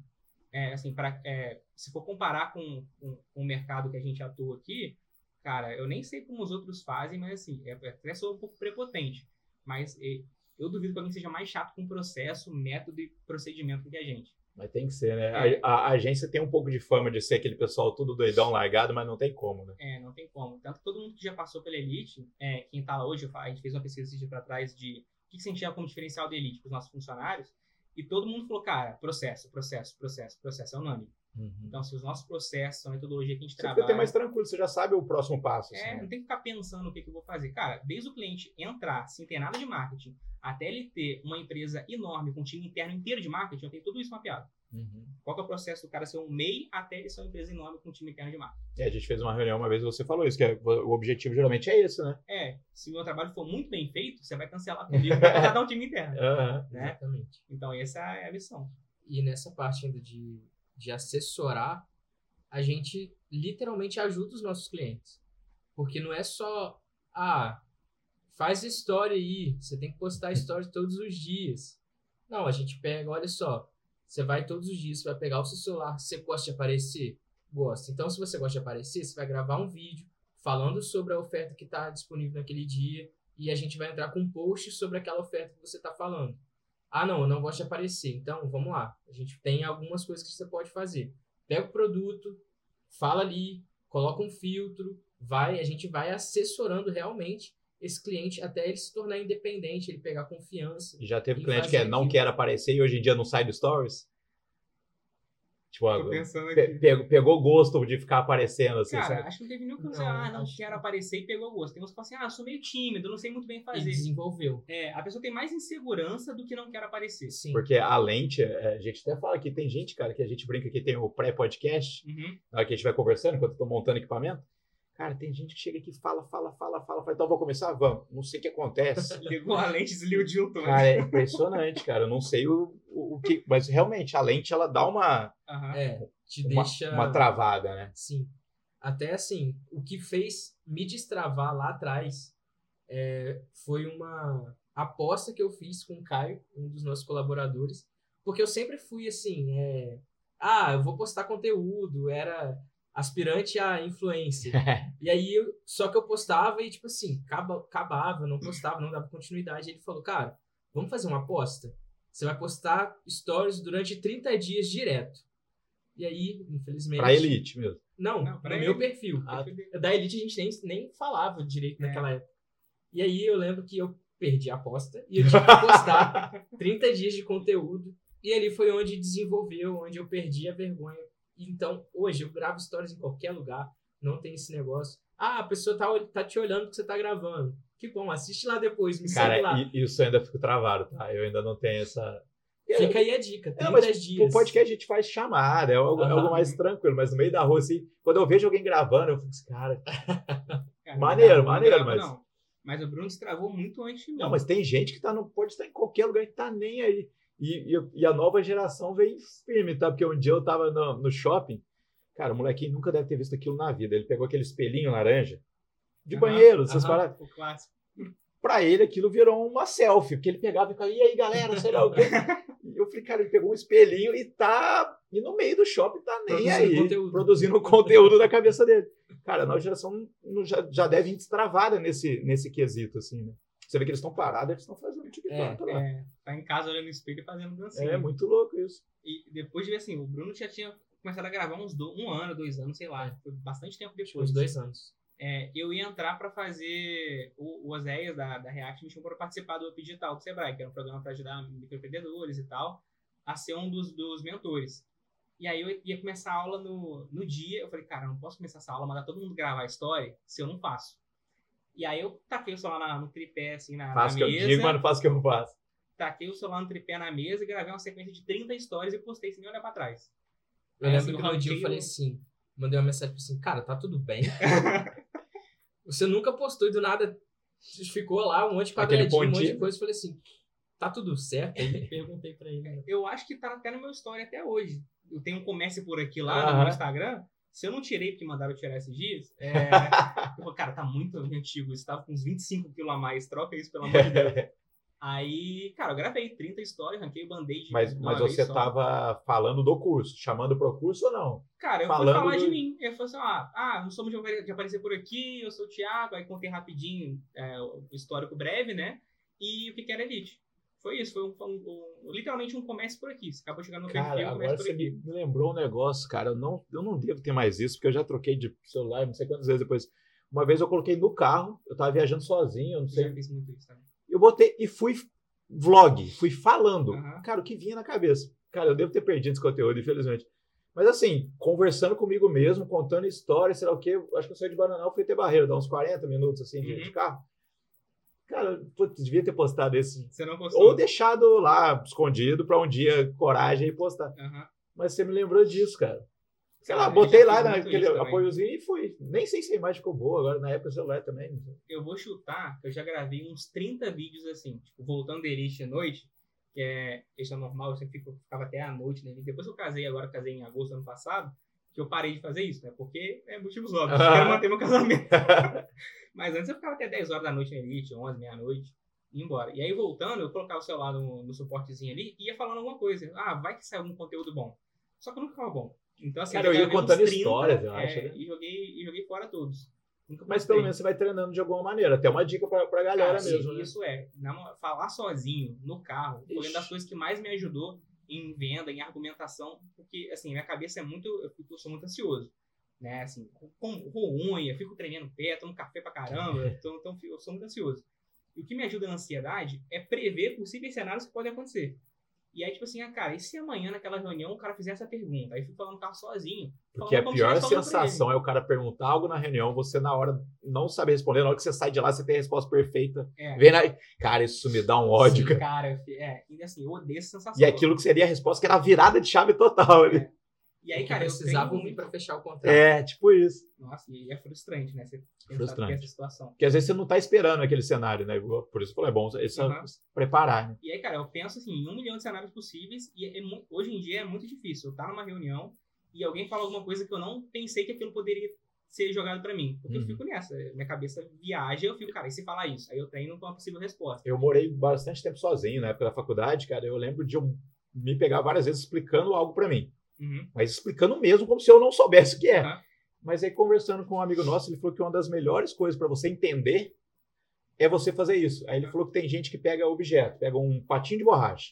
É, assim, pra, é, se for comparar com, com, com, o mercado que a gente atua aqui, cara, eu nem sei como os outros fazem, mas assim, é, até sou um pouco prepotente. Mas é, eu duvido que alguém seja mais chato com processo, método e procedimento do que a gente. Mas tem que ser, né? É. A, a, agência tem um pouco de fama de ser aquele pessoal tudo doidão, largado, mas não tem como, né? É, não tem como. Tanto que todo mundo que já passou pela Elite, é, quem tá lá hoje, a gente fez uma pesquisa esse dia pra trás de o que, que sentia como diferencial da Elite para os nossos funcionários, e todo mundo falou, cara, processo, processo, processo, processo é unânime. Uhum. Então, se os nossos processos, a metodologia que a gente você trabalha. Você fica mais tranquilo, você já sabe o próximo passo. É, assim, não tem que ficar pensando o que, que eu vou fazer. Cara, desde o cliente entrar sem ter nada de marketing, até ele ter uma empresa enorme, com um time interno inteiro de marketing, eu tenho tudo isso mapeado. Uhum. Qual é o processo do cara ser um MEI até ele ser uma empresa enorme com um time interno de marketing? É, a gente fez uma reunião uma vez e você falou isso, que é, o objetivo geralmente é esse, né? É, se o meu trabalho for muito bem feito, você vai cancelar comigo para dar um time interno. Uhum. Né? Exatamente. Então, essa é a missão. E nessa parte ainda de, de assessorar, a gente literalmente ajuda os nossos clientes. Porque não é só, ah, faz história aí, você tem que postar história todos os dias. Não, a gente pega, olha só, você vai todos os dias, você vai pegar o seu celular, você gosta de aparecer? Gosta. Então, se você gosta de aparecer, você vai gravar um vídeo falando sobre a oferta que está disponível naquele dia e a gente vai entrar com um post sobre aquela oferta que você está falando. Ah, não, eu não gosto de aparecer. Então, vamos lá. A gente tem algumas coisas que você pode fazer. Pega o produto, fala ali, coloca um filtro, vai, a gente vai assessorando realmente esse cliente até ele se tornar independente, ele pegar confiança. Já teve cliente que é, não quer aparecer e hoje em dia não sai do Stories? Tipo, pe pegou, pegou gosto de ficar aparecendo assim. Cara, sabe? acho que não teve nenhum que você, ah, não quero aparecer e pegou gosto. Tem uns que falam assim, ah, sou meio tímido, não sei muito bem fazer. E desenvolveu. É, a pessoa tem mais insegurança do que não quer aparecer. Sim. Porque a lente, é, a gente até fala que tem gente, cara, que a gente brinca que tem o pré-podcast, uhum. que a gente vai conversando enquanto eu tô montando equipamento. Cara, tem gente que chega aqui e fala, fala, fala, fala, fala. Então vou começar? Vamos. Não sei o que acontece. Ligou a lente, desliou o dilton. Cara, é impressionante, cara. Eu não sei o, o, o que. Mas realmente, a lente ela dá uma, Aham. É, te uma, deixa. uma travada, né? Sim. Até assim, o que fez me destravar lá atrás é, foi uma aposta que eu fiz com o Caio, um dos nossos colaboradores, porque eu sempre fui assim, é, ah, eu vou postar conteúdo, era aspirante a influencer. E aí, eu- só que eu postava e, tipo assim, acaba, acabava, não postava, não dava continuidade. Ele falou, cara, vamos fazer uma aposta? Você vai postar stories durante 30 dias direto. E aí, infelizmente. Pra elite mesmo. Não, Não, pra no meu perfil. Ah, Da Elite a gente nem, nem falava direito É. naquela época. E aí eu lembro que eu perdi a aposta e eu tive que postar 30 dias de conteúdo. E ali foi onde desenvolveu, onde eu perdi a vergonha. Então, hoje eu gravo stories em qualquer lugar, não tem esse negócio. Ah, a pessoa tá, tá te olhando que você tá gravando. Que bom, assiste lá depois, me segue lá. Cara, e, isso ainda fica travado, tá? Eu ainda não tenho essa. Fica aí a dica, 30 É, mas dias. o podcast a gente faz chamada, é algo, Aham. algo mais tranquilo, mas no meio da rua, assim, quando eu vejo alguém gravando, eu fico assim, cara. Cara, Maneiro, não maneiro, grava, mas- Não. Mas o Bruno destravou muito antes de mim. Não, mas tem gente que tá no, pode estar em qualquer lugar que tá nem aí. E, e, e a nova geração vem firme, tá? Porque um dia eu tava no, no shopping, cara, o molequinho nunca deve ter visto aquilo na vida. Ele pegou aquele espelhinho laranja de Aham, banheiro, essas aham. paradas. O clássico. Pra ele aquilo virou uma selfie, porque ele pegava e ficava, e aí galera, sei lá o quê. E eu falei, cara, ele pegou um espelhinho e tá. E no meio do shopping tá nem Produzindo aí. conteúdo. Produzindo o conteúdo da cabeça dele. Cara, a nova geração já, já deve ir destravada nesse, nesse quesito, assim, né? Você vê que eles estão parados, eles estão fazendo TikTok lá. É, tá em casa olhando no espelho e fazendo dancinha. É, muito louco isso. E depois de ver assim, o Bruno já tinha começado a gravar uns do, um ano, dois anos, sei lá. Foi bastante tempo depois. uns dois anos. É, eu ia entrar pra fazer o, o Oséias da, da React me chamou pra participar do Up Digital do Sebrae, que era um programa pra ajudar microempreendedores e tal, a ser um dos, dos mentores. E aí eu ia começar a aula no, no dia, eu falei, cara, eu não posso começar essa aula, mandar todo mundo gravar a história se eu não faço. E aí eu taquei o celular na- no tripé, assim, na, Faço o na que mesa, eu digo, mas não faço o que eu faço. taquei o celular no tripé na mesa e gravei uma sequência de 30 histórias e postei sem nem olhar pra trás. Eu É, lembro assim, que no dia eu falei o- assim, mandei uma mensagem assim, cara, tá tudo bem? Você nunca postou e do nada ficou lá um monte de quadradinho, um monte de coisa. Eu falei assim, tá tudo certo? Aí perguntei pra ele. né? Eu acho que tá até no meu story até hoje. Eu tenho um comércio por aqui lá no meu Instagram. Se eu não tirei porque mandaram tirar esses dias, é... eu falei, cara, tá muito antigo. Isso tava com uns 25 quilos a mais. Troca isso, pelo amor de Deus. Aí, cara, eu gravei 30 histórias, ranquei o band-aid. Mas, mas você só. tava falando do curso, chamando pro curso ou não? Cara, eu falando fui falar do- de mim. Eu falei assim, ah, ah, não somos de aparecer por aqui, eu sou o Thiago. Aí contei rapidinho é, o histórico breve, né? E o que que era Elite. Foi isso, foi um, um- um- literalmente um comércio por aqui. Você acabou chegando no Cara, perfil, agora você aqui. me lembrou um negócio, cara. Eu não, eu não devo ter mais isso, porque eu já troquei de celular não sei quantas vezes depois. Uma vez eu coloquei no carro, eu tava viajando sozinho, eu não Eu sei. já fiz muito isso também. Eu botei e fui vlog, fui falando. Aham. Cara, o que vinha na cabeça. Cara, eu devo ter perdido esse conteúdo, infelizmente. Mas assim, conversando comigo mesmo, contando histórias, sei lá o quê. eu Acho que eu saí de Bananal, fui ter barreira, dá uns 40 minutos assim Uhum. de carro. Cara, putz, devia ter postado esse. Você não postou? Ou deixado lá escondido pra um dia coragem e postar. Aham. Mas você me lembrou disso, cara. Sei lá, botei lá naquele isso apoiozinho e fui. Nem sei se a imagem ficou boa agora, na época o celular também. Eu vou chutar, eu já gravei uns 30 vídeos assim, tipo, voltando da Elite à noite, que é questão normal, eu sempre ficava até à noite, né? Depois eu casei, agora casei em agosto do ano passado, que eu parei de fazer isso, né? Porque é motivos óbvios, eu quero manter meu casamento. Mas antes eu ficava até 10 horas da noite na Elite, 11, meia-noite, e embora. E aí voltando, eu colocava o celular no, no suportezinho ali e ia falando alguma coisa. Ah, vai que sai algum conteúdo bom. Só que nunca ficava bom. Então, assim, Cara, eu ia contando histórias, eu é, acho, né? E joguei, e joguei fora todos. Nunca Mas pelo menos você vai treinando de alguma maneira. Até uma dica pra, pra galera sim, mesmo. Né? Isso é. na falar sozinho, no carro, foi uma das coisas que mais me ajudou em venda, em argumentação, porque, assim, minha cabeça é muito. Eu, sou muito ansioso. Né? Assim, com, com unha, fico tremendo o pé, tomo café pra caramba, então, então eu sou muito ansioso. E o que me ajuda na ansiedade é prever possíveis cenários que podem acontecer. E aí, tipo assim, ah, cara, e se amanhã naquela reunião o cara fizer essa pergunta? Aí fico falando no carro sozinho. Porque a pior sensação é o cara perguntar algo na reunião, você na hora não saber responder, na hora que você sai de lá, você tem a resposta perfeita. É. Vem na... Cara, isso me dá um ódio, Sim, cara. cara, é, e assim, eu odeio essa sensação. E aquilo que seria a resposta, que era a virada de chave total ali. E aí, cara, eu precisavam tenho... vir pra fechar o contrato. É, tipo isso. Nossa, e é frustrante, né? Você pensar Frustrante. nessa situação. Porque às vezes você não tá esperando aquele cenário, né? Por isso que eu falei, é bom você Uhum. preparar, né? E aí, cara, eu penso assim, em um milhão de cenários possíveis, e é hoje em dia é muito difícil. Eu estar numa reunião e alguém fala alguma coisa que eu não pensei que aquilo poderia ser jogado pra mim. Porque Uhum. eu fico nessa, minha cabeça viaja, eu fico, cara, e se falar isso? Aí eu treino com uma possível resposta. Eu morei bastante tempo sozinho, né? Pela faculdade, cara, eu lembro de eu me pegar várias vezes explicando algo pra mim. Uhum. Mas explicando mesmo como se eu não soubesse o que é. Aham. Mas aí, conversando com um amigo nosso, ele falou que uma das melhores coisas para você entender é você fazer isso. Aí ele falou que tem gente que pega objeto, pega um patinho de borracha.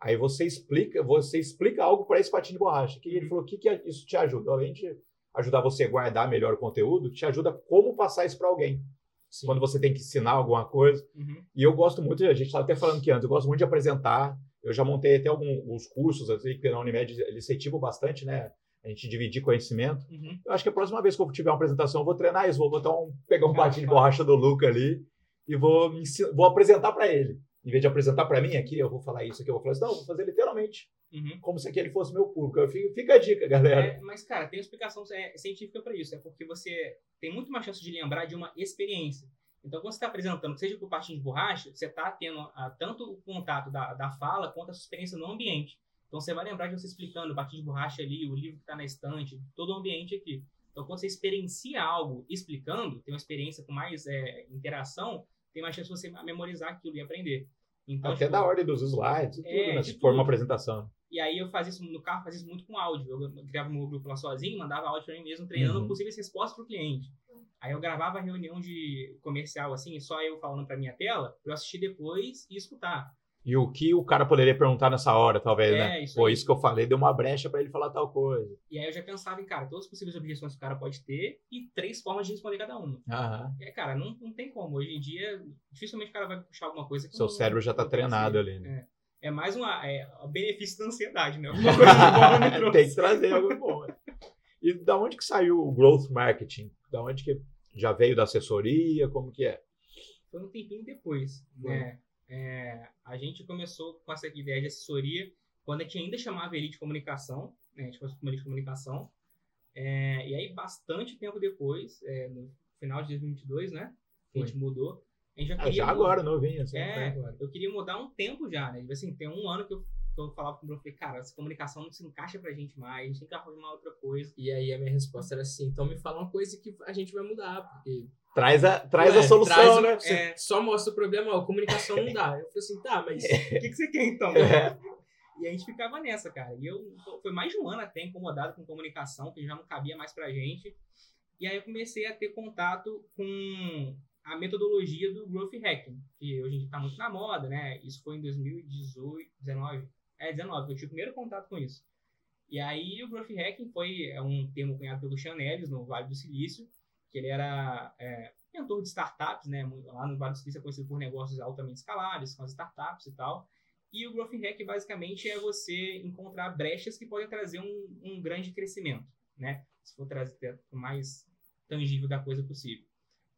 Aí você explica, você explica algo para esse patinho de borracha. Que ele Uhum. falou que, que isso te ajuda, além de ajudar você a guardar melhor o conteúdo, te ajuda como passar isso para alguém. Sim. Quando você tem que ensinar alguma coisa. Uhum. E eu gosto muito, a gente estava até falando que antes, eu gosto muito de apresentar. Eu já montei até alguns cursos, assim, porque na Unimed eles incentivam bastante, né? A gente dividir conhecimento. Uhum. Eu acho que a próxima vez que eu tiver uma apresentação, eu vou treinar isso. Vou botar um, pegar um patinho de claro. borracha do Luca ali e vou, vou apresentar para ele. Em vez de apresentar para mim aqui, eu vou falar isso aqui, eu vou falar assim, não, eu vou fazer literalmente, Uhum. como se aquele fosse meu público. Fico, fica a dica, galera. É, mas, cara, tem uma explicação é, científica para isso. É porque você tem muito mais chance de lembrar de uma experiência. Então, quando você está apresentando, seja o patinho de borracha, você está tendo ah, tanto o contato da, da fala quanto a sua experiência no ambiente. Então, você vai lembrar de você explicando o patinho de borracha ali, o livro que está na estante, todo o ambiente aqui. Então, quando você experiencia algo explicando, tem uma experiência com mais é, interação, tem mais chance de você memorizar aquilo e aprender. Então, Até tipo, da ordem dos slides e tudo, É, né? Se for uma apresentação. e aí eu fazia isso no carro, fazia isso muito com áudio. Eu criava meu grupo lá sozinho, mandava áudio pra mim mesmo, treinando Uhum. possíveis respostas pro cliente. Aí eu gravava a reunião de comercial, assim, só eu falando pra minha tela, eu assistir depois e escutar. E o que o cara poderia perguntar nessa hora, talvez, É, né? isso Pô, aí. isso que eu falei deu uma brecha para ele falar tal coisa. E aí eu já pensava em, cara, todas as possíveis objeções que o cara pode ter e três formas de responder cada uma. Aham. Aí, cara, não, não tem como. Hoje em dia, dificilmente o cara vai puxar alguma coisa que Seu não- cérebro já tá treinado ali, né? É mais uma, é, um benefício da ansiedade, né? Alguma coisa boa me trouxe. Tem que trazer algo bom. E da onde que saiu o growth marketing? Da onde que já veio da assessoria? Como que é? foi um tempinho depois, né? É, a gente começou com essa ideia de assessoria quando a gente ainda chamava Elite Comunicação, né? A gente começou com Elite Comunicação. É, e aí, bastante tempo depois, é, no final de 2022, né? A gente mudou. A gente já Ah, queria já mudar- agora, novinho, assim. É, agora. eu queria mudar um tempo já, né? Tipo Assim, tem um ano que eu, eu falava com o falei, cara, essa comunicação não se encaixa pra gente mais, a gente tem que arrumar outra coisa. E aí a minha resposta era assim, então me fala uma coisa que a gente vai mudar, porque... Traz a, traz a Ué, solução, traz né? Você É. só mostra o problema, ó, comunicação não dá. Eu falei assim, tá, mas... O que, que você quer então? É. E a gente ficava nessa, cara. E eu foi mais de um ano até incomodado com comunicação, que já não cabia mais pra gente. E aí eu comecei a ter contato com a metodologia do growth hacking, que hoje em dia tá muito na moda, né? Isso foi em 2018, 19. É, 19, eu tive o primeiro contato com isso. E aí o growth hacking foi é um termo cunhado pelo Chanelis no Vale do Silício, que ele era é, mentor de startups, né? Lá no Vale do Silício é conhecido por negócios altamente escaláveis, com as startups e tal. E o Growth Hack, basicamente, é você encontrar brechas que podem trazer um, um grande crescimento, né? Se for trazer o mais tangível da coisa possível.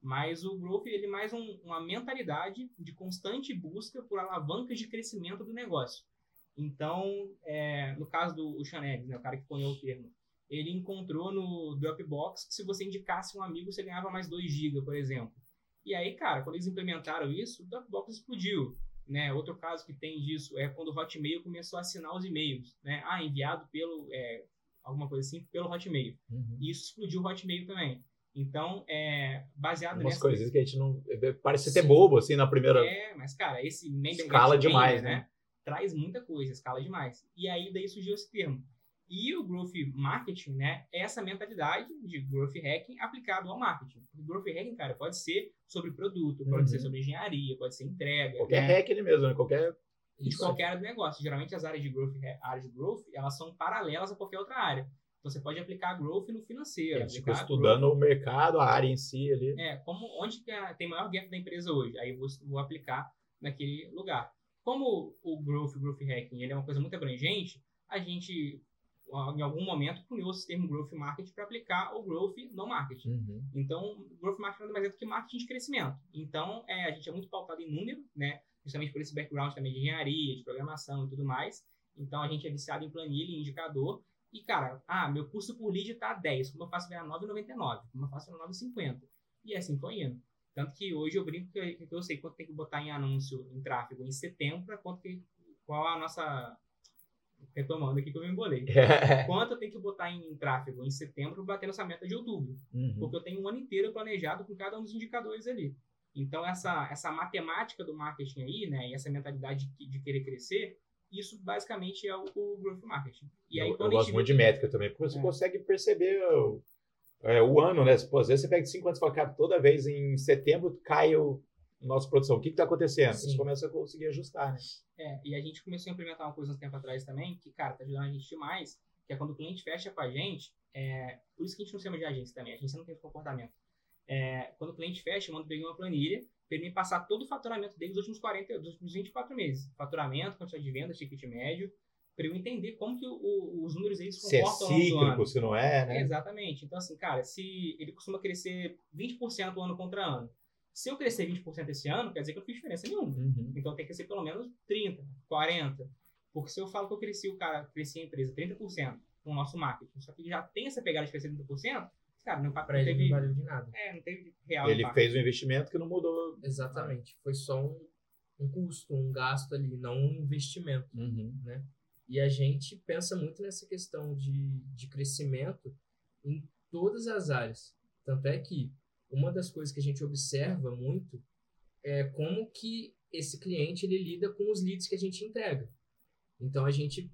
Mas o Growth, ele é mais um- uma mentalidade de constante busca por alavancas de crescimento do negócio. Então, é, no caso do Chanelis, né, o cara que cunhou o termo, ele encontrou no Dropbox que se você indicasse um amigo, você ganhava mais 2 GB, por exemplo. E aí, cara, quando eles implementaram isso, o Dropbox explodiu. Né? Outro caso que tem disso é quando o Hotmail começou a assinar os e-mails. Né? Ah, enviado pelo, é, alguma coisa assim, pelo Hotmail. Uhum. E isso explodiu o Hotmail também. Então, é, baseado Umas nessa... coisas que a gente não. Parece Sim. até bobo, assim, na primeira. É, mas, cara, esse Escala demais, member, né? Traz muita coisa, escala demais. E aí, daí surgiu esse termo. E o growth marketing, né, é essa mentalidade de growth hacking aplicado ao marketing. Growth hacking, cara, pode ser sobre produto, pode Uhum. ser sobre engenharia, pode ser entrega, Qualquer né? hack ele mesmo, né? Qualquer. de qualquer área do negócio. Geralmente as áreas de growth, áreas de growth, elas são paralelas a qualquer outra área. Então você pode aplicar growth no financeiro, É, tipo, estudando o mercado, a área em si ali. growth- é, como onde que é- tem maior gap da empresa hoje, aí eu vou, vou aplicar naquele lugar. Como o growth, o growth hacking, ele é uma coisa muito abrangente, a gente em algum momento cunhou esse termo growth marketing para aplicar o growth no marketing. Uhum. Então, growth marketing nada mais é do que marketing de crescimento. Então, é, a gente é muito pautado em número, né? Justamente por esse background também de engenharia, de programação e tudo mais. Então, a gente é viciado em planilha e indicador. E, cara, ah, meu custo por lead tá 10, como eu faço ganhar 9,99, como eu faço ganhar 9,50. E assim foi indo. Tanto que hoje eu brinco que, que eu sei quanto tem que botar em anúncio, em tráfego, em setembro, quanto que, qual a nossa retomando aqui que eu me embolei. Quanto eu tenho que botar em tráfego em setembro para bater nessa meta de outubro? Uhum. Porque eu tenho um ano inteiro planejado com cada um dos indicadores ali. Então, essa, essa matemática do marketing aí, né, e essa mentalidade de, de querer crescer, isso basicamente é o, o growth marketing. E aí, eu, quando eu gosto gente muito de métrica também, porque você É. consegue perceber o, é, o ano, né? Pô, às vezes você pega cinco anos e fala, cara, toda vez em setembro cai o nossa produção. O que está acontecendo? Sim. Você começa a conseguir ajustar, né? É, e a gente começou a implementar uma coisa um tempo atrás também, que, cara, tá ajudando a gente demais, que é quando o cliente fecha com a gente, é, por isso que a gente não chama de agência também, a agência não tem esse comportamento. É, quando o cliente fecha, eu mando ele uma planilha, pra ele me passar todo o faturamento dele dos últimos 40, dos últimos 24 meses. Faturamento, quantidade de vendas, ticket médio, pra eu entender como que o- o- os números eles se Se é comportam do ano. cíclico, se não é, né? Exatamente. Então, assim, cara, se ele costuma crescer 20% ano contra ano, se eu crescer 20% esse ano, quer dizer que eu não fiz diferença nenhuma. Uhum. Então tem que ser pelo menos 30, 40. Porque se eu falo que eu cresci o cara, cresci a empresa 30% com o nosso marketing, só que ele já tem essa pegada de crescer 30%, cara, não, impacta- Pra não ele teve, não valeu de nada. é, não teve real Ele impacto. fez um investimento que não mudou. Exatamente. Foi só um, um custo, um gasto ali, não um investimento. Uhum. E a gente pensa muito nessa questão de, de crescimento em todas as áreas. Tanto é que uma das coisas que a gente observa muito é como que esse cliente ele lida com os leads que a gente entrega. Então a gente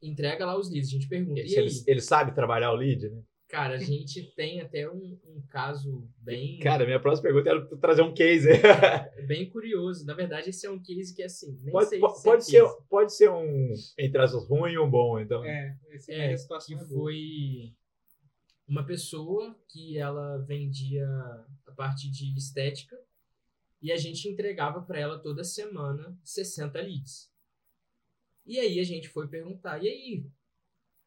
entrega lá os leads, a gente pergunta, Ele, e ele sabe trabalhar o lead, né? Cara, a gente tem até um, um caso bem, Cara, minha próxima pergunta era trazer um case. bem curioso. Na verdade, esse é um case que, assim, nem pode, sei po- se pode, é ser, case. pode ser um, entre aspas, ruim e um bom, então. É, esse É, a situação que é boa. foi uma pessoa que ela vendia a parte de estética e a gente entregava para ela toda semana 60 leads. E aí a gente foi perguntar, e aí,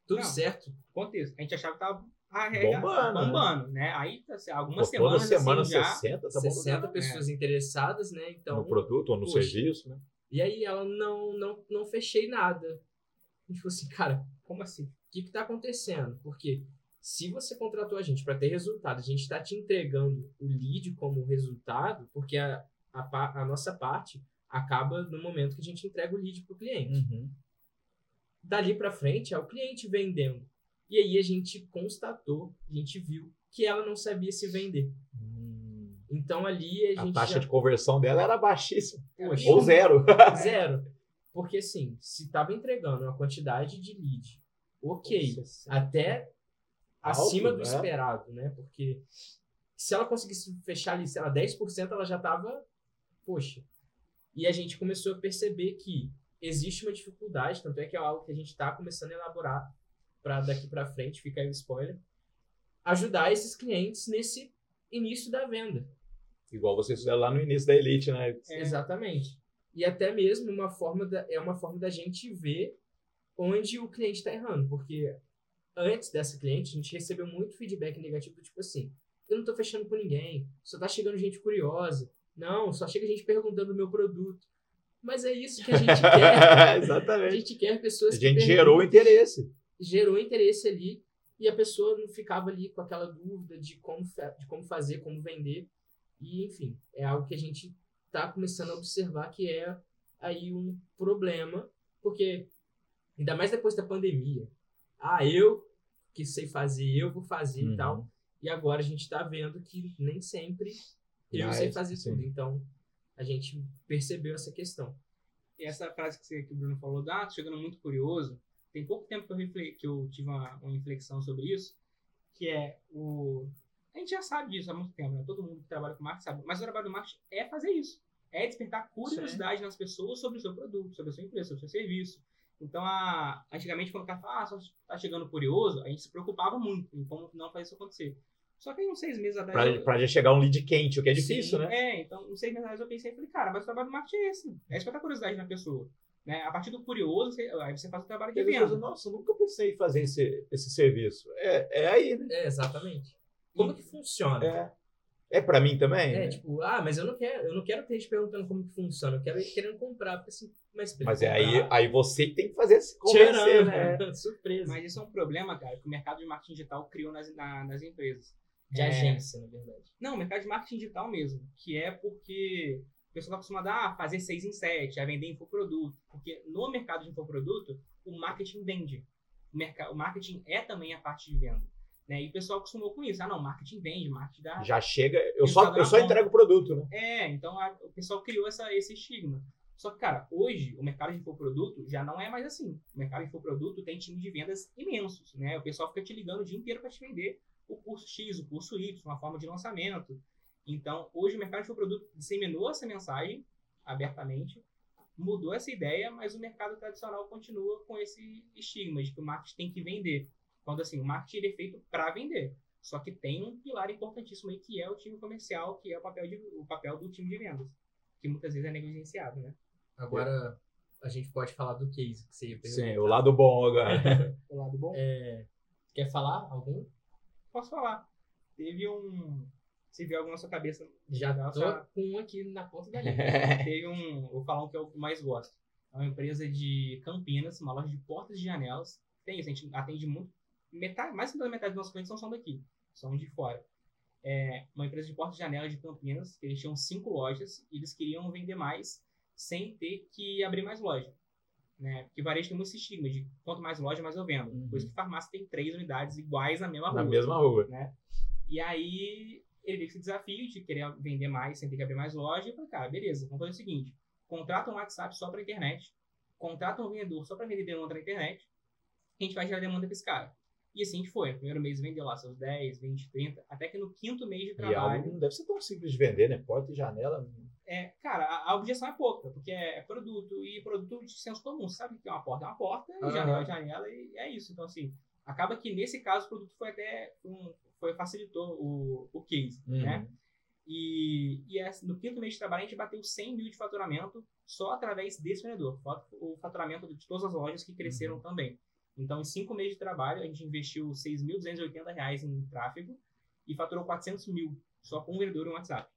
tudo Não. certo? Contexto. A gente achava que tava Bombando, né? bombando, né? Aí, tá, assim, algumas Pô, toda semanas semana assim, já... 60, tá bom. 60 pessoas interessadas, né? Então, no produto ou no Poxa. serviço, né? e aí ela não não não fechei nada. A gente falou assim, cara, Como assim? o que está acontecendo? Porque se você contratou a gente para ter resultado, a gente está te entregando o lead como resultado, porque a, a, a nossa parte acaba no momento que a gente entrega o lead para o cliente. Uhum. Dali para frente é o cliente vendendo. E aí a gente constatou, a gente viu que ela não sabia se vender. Hum. Então ali a A gente taxa já, de conversão dela era baixíssima. Poxa. Ou zero. zero. Porque assim, se estava entregando uma quantidade de lead, ok, até Alto, acima do né? esperado, né? Porque se ela conseguisse fechar ali, sei lá, 10%, ela já tava, poxa. E a gente começou a perceber que existe uma dificuldade, tanto é que é algo que a gente está começando a elaborar para daqui para frente, fica aí o spoiler, ajudar esses clientes nesse início da venda. Igual vocês fizeram lá no início da Elite, né? É. Exatamente. E até mesmo uma forma da, é uma forma da gente ver onde o cliente está errando, porque antes dessa cliente a gente recebeu muito feedback negativo tipo assim, eu não estou fechando com ninguém, só tá chegando gente curiosa, não, só chega gente perguntando do meu produto. Mas é isso que a gente quer. A Exatamente. gente quer pessoas A que gente gerou o interesse. Gerou interesse ali e a pessoa não ficava ali com aquela dúvida de como, de como fazer, como vender. E, enfim, é algo que a gente está começando a observar que é aí um problema, porque ainda mais depois da pandemia. Ah, eu que sei fazer, eu vou fazer e Uhum. tal. E agora a gente está vendo que nem sempre eu Mas, sei fazer sim. tudo. Então, a gente percebeu essa questão. E essa frase que, você, que o Bruno falou, ah, tô chegando muito curioso. Tem pouco tempo que eu, refle- que eu tive uma, uma inflexão sobre isso, que é o. A gente já sabe disso há muito tempo, né? Todo mundo que trabalha com marketing sabe. Mas o trabalho do marketing é fazer isso. É despertar curiosidade nas pessoas sobre o seu produto, sobre a sua empresa, sobre o seu serviço. Então, a, antigamente, quando o cara fala, ah, só tá chegando curioso, a gente se preocupava muito em como não fazer isso acontecer. Só que aí, uns seis meses atrás. Pra, eu- pra já chegar um lead quente, o que é difícil, Sim, né? é, então, uns seis meses atrás eu pensei falei, cara, mas o trabalho do marketing é esse. É despertar curiosidade na pessoa. Né? A partir do curioso, você, aí você faz o trabalho de E venda. Nossa, eu nunca pensei em fazer esse, esse serviço. É, é aí, né? É, exatamente. Como que funciona? É. É pra mim também? É, né? tipo, ah, mas eu não quero, eu não quero ter gente perguntando como que funciona, eu quero ir querendo comprar, porque assim, mas Mas é aí, aí você tem que fazer se convencer, né? tcharam, surpresa. Mas isso é um problema, cara, que o mercado de marketing digital criou nas, na- nas empresas. de É, agência, na verdade. Não, mercado de marketing digital mesmo. Que é porque o pessoal está acostumado a fazer seis em sete, a vender infoproduto. Porque no mercado de infoproduto, o marketing vende. O, merca- o marketing é também a parte de venda. Né? E o pessoal acostumou com isso. Ah, não, marketing vende, marketing dá. Já chega. Eu só, eu só entrego o produto, né? É, então a- o pessoal criou essa, esse estigma. Só que, cara, hoje o mercado de infoproduto já não é mais assim. O mercado de infoproduto tem time de vendas imensos, né? O pessoal fica te ligando o dia inteiro para te vender o curso X, o curso Y, uma forma de lançamento. Então, hoje o mercado de infoproduto disseminou essa mensagem abertamente, mudou essa ideia, mas o mercado tradicional continua com esse estigma de que o marketing tem que vender. Quando assim, o marketing é feito para vender. Só que tem um pilar importantíssimo aí que é o time comercial, que é o papel, de, o papel do time de vendas, que muitas vezes é negligenciado, né? Agora, a gente pode falar do case que você ia perguntar. Sim, o lado bom agora. O lado bom. É, quer falar algum? Posso falar. Teve um. Se viu algo na sua cabeça. Já legal, tô com um aqui na ponta da língua. Teve um. Vou falar um que eu mais gosto. É uma empresa de Campinas, uma loja de portas e janelas. Tem isso, a gente atende muito. Metade, mais da metade dos nossos clientes não são daqui, são de fora. É uma empresa de portas e janelas de Campinas, que eles tinham cinco lojas e eles queriam vender mais sem ter que abrir mais loja. Né? Porque varejo tem muito esse estigma de quanto mais loja, mais eu vendo. Uhum. Por isso que farmácia tem três unidades iguais na mesma rua. Na mesma rua. né? E aí ele veio com esse desafio de querer vender mais sem ter que abrir mais loja. E eu falei, cara, beleza, vamos fazer o seguinte: contrata um WhatsApp só para internet, contrata um vendedor só para vender demanda na internet, a gente vai gerar demanda para esse cara. E assim a gente foi. No primeiro mês vendeu lá seus 10, 20, 30, até que no quinto mês de E trabalho. algo não deve ser tão simples de vender, né? Porta e janela. É, cara, a, a objeção é pouca, porque é produto e produto de senso comum. Você sabe que uma porta é uma porta, e Aham. janela é janela, e é isso. Então, assim, acaba que nesse caso o produto foi até. Um, foi, facilitou o, o case, né? Uhum. E, e é- no quinto mês de trabalho a gente bateu 100 mil de faturamento só através desse vendedor. O faturamento de todas as lojas que cresceram também. Então, em cinco meses de trabalho, a gente investiu 6.280 reais em tráfego e faturou 400 mil só com um vendedor no WhatsApp.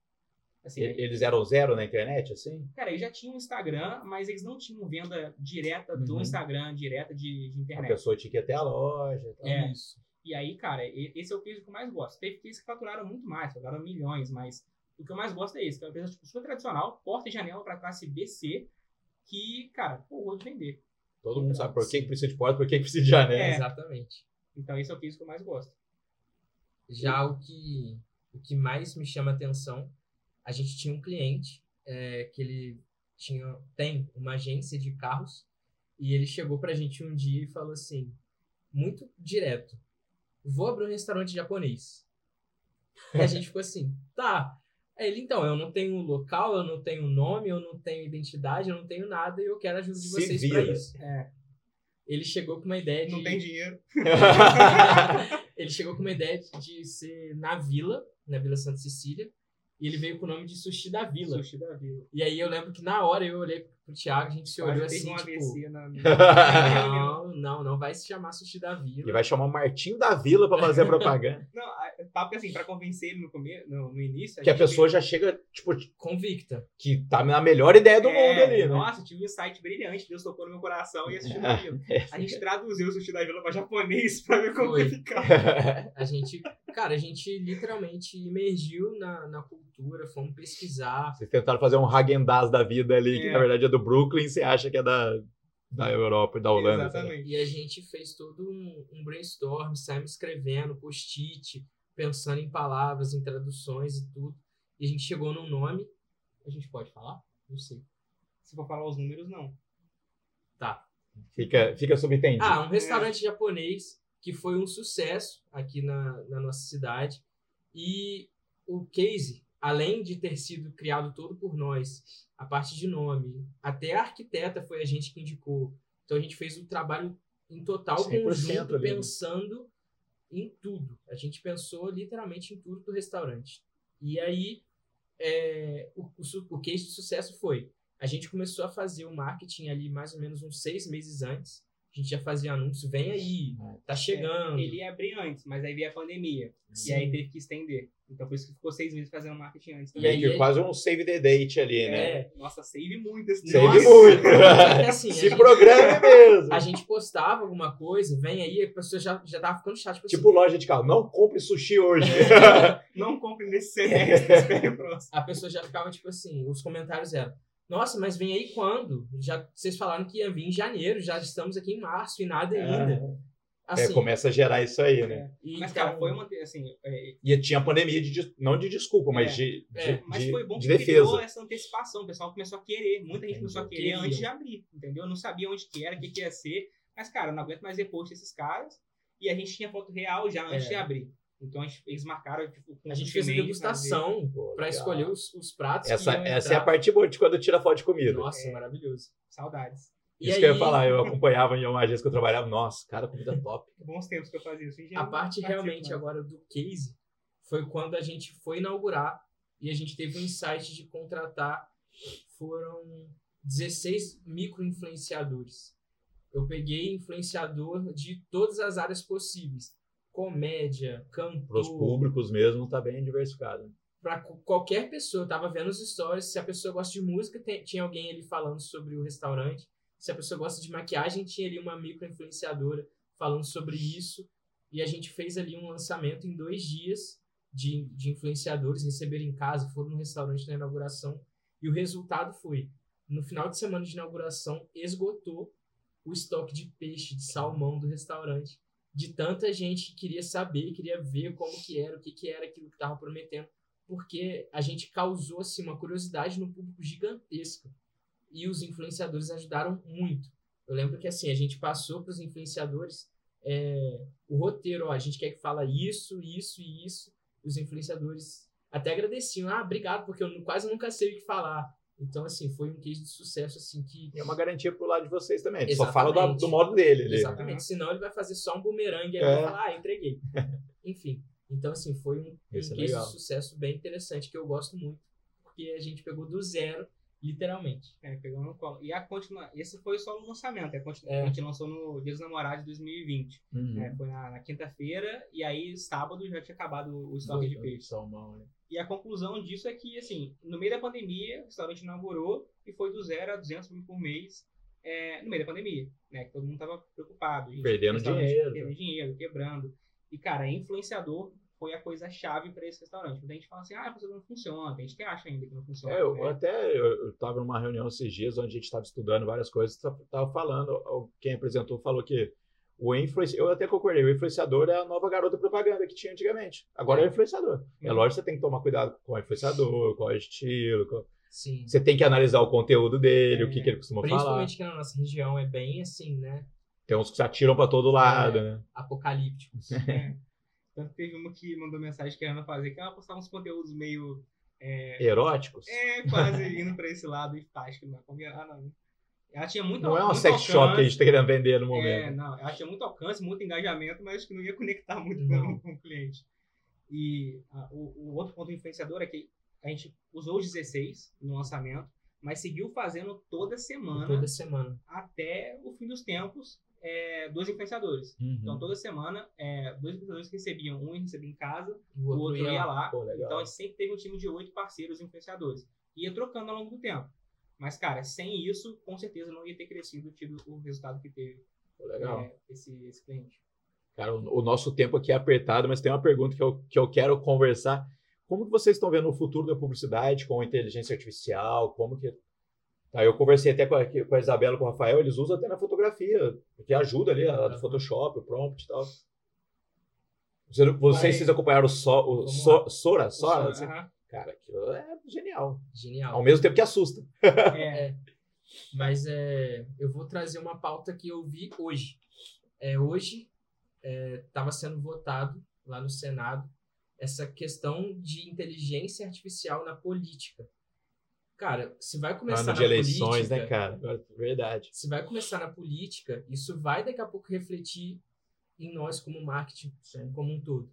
Assim, E- Eles eram zero na internet, assim? Cara, eles já tinham Instagram, mas eles não tinham venda direta do Uhum. Instagram, direta de, de A internet. pessoa tinha que ir até a loja. e tal. É. Isso. E aí, cara, esse é o case que eu mais gosto. Teve cases que faturaram muito mais, faturaram milhões, mas o que eu mais gosto é esse, que é uma empresa tipo, super tradicional, porta e janela para classe BC, que, cara, pô, vou vender. Todo mundo sabe por que precisa de porta, por que precisa de janela. É. Exatamente. Então, esse é o case que eu mais gosto. Já o que, o que mais me chama atenção, a gente tinha um cliente é, que ele tinha, tem uma agência de carros e ele chegou pra gente um dia e falou assim, muito direto, vou abrir um restaurante japonês. E a gente ficou assim, tá. Aí ele, então, eu não tenho local, eu não tenho nome, eu não tenho identidade, eu não tenho nada e eu quero a ajuda de Se vocês pra isso. É, Ele chegou com uma ideia de... não tem dinheiro. ele chegou com uma ideia de- de ser na vila, na Vila Santa Cecília, e ele veio com o nome de Sushi da Vila. Sushi da Vila. E aí eu lembro que na hora eu olhei pro Thiago, a gente se olhou assim, tipo, na... não, não, não vai se chamar Sushi da Vila. E vai chamar o Martinho da Vila pra fazer a propaganda. Não, papo que assim, pra convencer ele no, começo, no, no início... que a pessoa já chega, tipo, Convicta. que tá na melhor ideia do É, mundo ali, né? Nossa, tive um insight brilhante, Deus tocou no meu coração e assisti da Vila. A gente traduziu o Sushi da Vila pra japonês pra ver como Foi. que ficava. A gente, cara, a gente literalmente imergiu na, na cultura, fomos pesquisar. Vocês tentaram fazer um Hagendaz da vida ali, que É. na verdade é do Brooklyn, você acha que é da, da Europa e da Holanda. lá. Exatamente. E a gente fez todo um, um brainstorm, saímos escrevendo, post-it, pensando em palavras, em traduções e tudo. E a gente chegou num nome. A gente pode falar? Não sei. Se for falar os números, não. Tá. Fica, fica subentendido. Ah, um restaurante japonês que foi um sucesso aqui na, na nossa cidade. E o case, além de ter sido criado todo por nós, a parte de nome, até a arquiteta foi a gente que indicou. Então a gente fez o trabalho em total 100% conjunto, ali, né? pensando em tudo. A gente pensou literalmente em tudo do restaurante. E aí, é, o, o, o case de sucesso foi: a gente começou a fazer o marketing ali mais ou menos uns seis meses antes. A gente já fazia anúncio, vem aí, tá chegando. É, ele ia abrir antes, mas aí veio a pandemia. Sim. E aí teve que estender. Então por isso que ficou seis meses fazendo marketing antes. E também. aí Meio que é- quase um save the date ali, né? É. Nossa, save muito esse Save Nossa. muito. É assim, Se gente- programe mesmo. A gente postava alguma coisa, vem aí, a pessoa já, já tava ficando chato. Tipo, Tipo loja de carro, não compre sushi hoje. Não compre nesse semestre, espere o próximo. a pessoa já ficava tipo assim, os comentários eram, nossa, mas vem aí quando? Já, vocês falaram que ia vir em janeiro, já estamos aqui em março e nada ainda. É, Assim, começa a gerar isso aí, né? e Mas, então- cara, foi uma. Assim, é, E tinha pandemia, de, não de desculpa, mas É, de, é, de, mas de- foi bom de que criou defesa. essa antecipação. O pessoal começou a querer. Muita gente começou a querer Queriam. antes de abrir, entendeu? Não sabia onde que era, o que, que ia ser. Mas, cara, não aguento mais repost desses caras. E a gente tinha foto real já antes É. de abrir. Então eles marcaram, tipo, A gente fez a degustação legal. escolher os, os pratos. Essa, essa é a parte boa de quando tira foto de comida. Nossa, É. maravilhoso. Saudades. E Isso aí, que eu ia falar, eu acompanhava em uma agência que eu trabalhava, nossa, cara, comida top. Bons tempos que eu fazia isso. A parte realmente agora do case foi quando a gente foi inaugurar e a gente teve um insight de contratar, foram 16 micro-influenciadores. Eu peguei influenciador de todas as áreas possíveis. Comédia, Para os cantor, públicos mesmo, tá bem diversificado. para qualquer pessoa. Eu tava vendo os stories, se a pessoa gosta de música, tem- tinha alguém ali falando sobre o restaurante. Se a pessoa gosta de maquiagem, tinha ali uma micro-influenciadora falando sobre isso. E a gente fez ali um lançamento em dois dias de, de influenciadores, receberam em casa, foram no restaurante na inauguração. E o resultado foi, no final de semana de inauguração, esgotou o estoque de peixe, de salmão do restaurante. De tanta gente que queria saber, queria ver como que era, o que, que era aquilo que estava prometendo porque a gente causou assim, uma curiosidade no público gigantesca. E os influenciadores ajudaram muito. Eu lembro que assim, a gente passou para os influenciadores é, o roteiro, ó, a gente quer que fala isso, isso e isso. Os influenciadores até agradeciam, ah, obrigado, porque eu quase nunca sei o que falar. Então, assim, foi um case de sucesso, assim, que... E é uma garantia pro lado de vocês também. Ele só fala do, do modo dele. ali. Exatamente. Senão ele vai fazer só um bumerangue e aí É. vai falar, ah, entreguei. Enfim. Então, assim, foi um, um é case legal. de sucesso bem interessante que eu gosto muito. Porque a gente pegou do zero, literalmente. É, pegou no colo. E a continua... esse foi só o lançamento. A, continu... É. a gente lançou no Dia dos Namorados de 2020. Uhum. né? Foi na, na quinta-feira. E aí, sábado, já tinha acabado o estoque de peixe. Salmão, né? E a conclusão disso é que, assim, no meio da pandemia, o restaurante inaugurou e foi do zero a 200 mil por mês é, no meio da pandemia, né? Que todo mundo tava preocupado. gente, Perdendo dinheiro. Perdendo dinheiro, quebrando. E, cara, influenciador foi a coisa-chave para esse restaurante. Muita gente fala assim, ah, isso não funciona. Tem gente que acha ainda que não funciona. É, eu, né? até eu, eu tava numa reunião esses dias onde a gente estava estudando várias coisas, tá- tava falando, quem apresentou falou que o influenciador, eu até concordei, o influenciador é a nova garota propaganda que tinha antigamente. Agora é o influenciador. É Uhum. lógico que você tem que tomar cuidado com o influenciador, com o estilo, com- Sim. você tem que analisar o conteúdo dele, É. o que, que ele costuma falar. Principalmente que na nossa região é bem assim, né? Tem uns que se atiram para todo lado, É. né? Apocalípticos. É. Tanto que teve uma que mandou mensagem querendo fazer, que ela postava uns conteúdos meio. É, Eróticos. é quase indo pra esse lado e acho que não vai combinar, não. Ela tinha muito Não é uma sex shop que a alcance. gente tá querendo vender no É, momento. não, ela tinha muito alcance, muito engajamento, mas acho que não ia conectar muito Não. com, o cliente. E ah, o, o outro ponto influenciador é que a gente usou os 16 no lançamento, mas seguiu fazendo toda semana Toda semana. até o fim dos tempos, é, dois influenciadores. Uhum. Então toda semana, é, dois influenciadores recebiam, um recebia em casa, O o outro, outro ia lá. Pô. Então a gente sempre teve um time de oito parceiros influenciadores. Ia trocando ao longo do tempo. Mas, cara, sem isso, com certeza não ia ter crescido, tido o resultado que teve Pô, legal. é, esse, esse cliente. Cara, o, o nosso tempo aqui é apertado, mas tem uma pergunta que eu, que eu quero conversar. Como que vocês estão vendo o futuro da publicidade com a inteligência artificial? Como que... Tá, eu conversei até com a, com a Isabela e com o Rafael, eles usam até na fotografia, porque ajuda ali, a do Photoshop, o prompt e tal. Você- Vocês, vocês acompanharam o, so, o So- Sora? Sora? Assim? aham. Cara, aquilo é genial. Genial. Ao mesmo tempo que assusta. É, Mas é, eu vou trazer uma pauta que eu vi hoje. É, hoje estava sendo votado lá no Senado essa questão de inteligência artificial na política. Cara, se vai começar Ano de na eleições, política, né, cara? Verdade. se vai começar na política, isso vai daqui a pouco refletir em nós como marketing como um todo.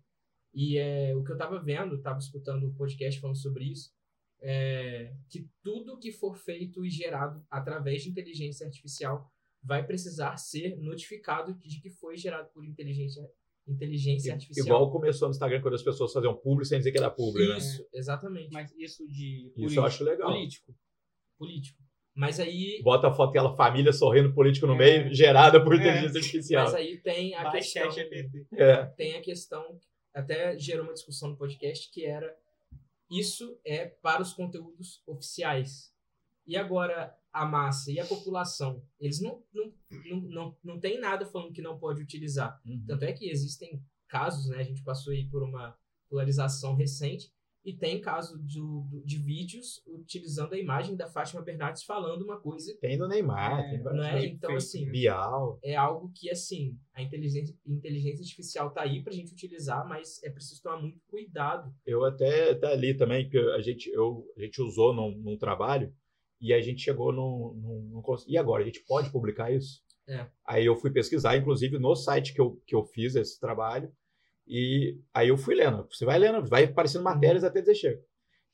E é, o que eu estava vendo, estava escutando um podcast falando sobre isso, é que tudo que for feito e gerado através de inteligência artificial vai precisar ser notificado de que foi gerado por inteligência, inteligência artificial. Igual começou no Instagram quando as pessoas faziam publi sem dizer que era publi, né? Isso, exatamente. Mas isso de Isso eu acho legal. Político. Político. Mas aí, Bota a foto daquela família sorrindo político no É. meio, gerada por É. inteligência artificial. mas aí tem a Vai questão. É. tem a questão, até gerou uma discussão no podcast, que era isso é para os conteúdos oficiais. E agora a massa e a população, eles não, não, não, não, não tem nada falando que não pode utilizar. Uhum. Tanto é que existem casos, né? A gente passou aí por uma polarização recente e tem caso de, de vídeos utilizando a imagem da Fátima Bernardes falando uma coisa, Tem no Neymar, É, tem é? coisas. Então, fake, assim, né? Bial. é algo que, assim, a inteligência, inteligência artificial tá aí pra gente utilizar, mas é preciso tomar muito cuidado. Eu até, até ali também, que a gente, eu, a gente usou num, num trabalho e a gente chegou num, num, num E agora, a gente pode publicar isso? É. Aí eu fui pesquisar, inclusive no site que eu, que eu fiz esse trabalho, e aí eu fui lendo. Você vai lendo, vai aparecendo matérias até dizer chega.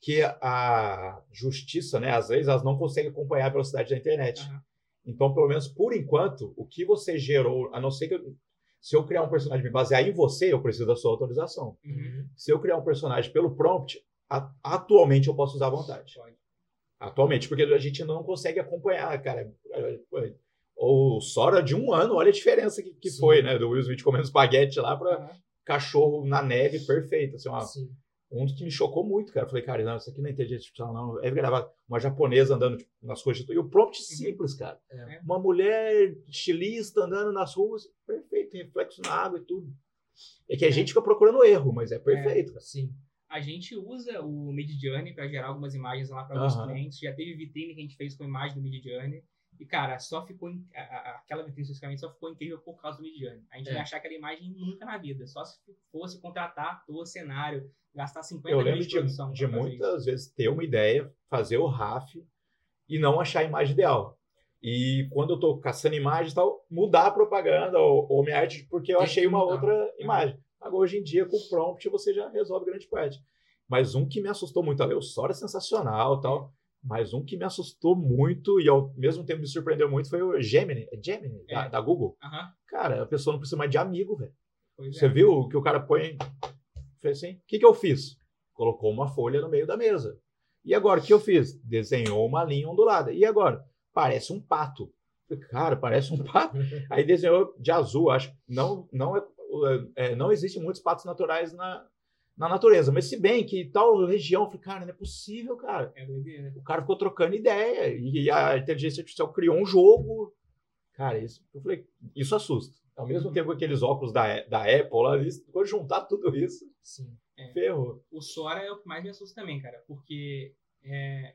Que a justiça, né, às vezes, elas não conseguem acompanhar a velocidade da internet. Aham. Então, pelo menos por enquanto, o que você gerou, a não ser que eu, se eu criar um personagem me basear em você, eu preciso da sua autorização. Uhum. Se eu criar um personagem pelo prompt, a- atualmente eu posso usar à vontade. Pode. Atualmente, porque a gente não consegue acompanhar, cara. O Sora de um ano, olha a diferença que, que Sim. foi, né? Do Will Smith comendo espaguete lá para Aham. cachorro na neve, perfeito. Assim, uma, um que me chocou muito, cara. Eu falei, cara, não, isso aqui não é inteligência artificial, não. É gravar uma japonesa andando tipo, nas ruas. de- E o prompt simples, cara. É. Uma mulher estilista andando nas ruas, perfeito, reflexo na água e tudo. É que a gente fica procurando erro, mas é perfeito, cara. Sim. A gente usa o Mid Journey para gerar algumas imagens lá para alguns Aham. clientes. Já teve vitrine que a gente fez com imagem do Mid Journey. E, cara, só ficou. a- a- aquela vitrine especificamente só ficou incrível por causa do Mid Journey. A gente É. não ia achar aquela imagem nunca na vida. Só se fosse contratar ator, cenário, gastar 50 Eu mil lembro de de, produção. de pra fazer muitas vezes ter uma ideia, fazer o RAF e não achar a imagem ideal. E quando eu tô caçando imagens e tal, mudar a propaganda ou, ou minha arte, porque eu Tem achei uma outra imagem. Agora, hoje em dia, com o prompt, você já resolve grande parte. Mas um que me assustou muito, além o Sora é sensacional e tal, mas um que me assustou muito e ao mesmo tempo me surpreendeu muito foi o Gemini, é Gemini, da, É. da Google. isso. Aham, Cara, a pessoa não precisa mais de amigo, velho. Você é. viu que o cara põe. Fez assim? O que, que eu fiz? Colocou uma folha no meio da mesa. E agora, o que eu fiz? Desenhou uma linha ondulada. E agora? Parece um pato. Cara, parece um pato. Aí desenhou de azul, acho. Não, não, é, é, não existem muitos patos naturais na, na natureza. Mas se bem que tal região, eu falei, cara, não é possível, cara. É doideira. O cara ficou trocando ideia. E a inteligência artificial criou um jogo. Cara, isso, eu falei, isso assusta. Ao mesmo tempo que aqueles óculos da, da Apple, lá, isso, quando juntar tudo isso, Sim. ferrou. O Sora é o que mais me assusta também, cara. Porque é,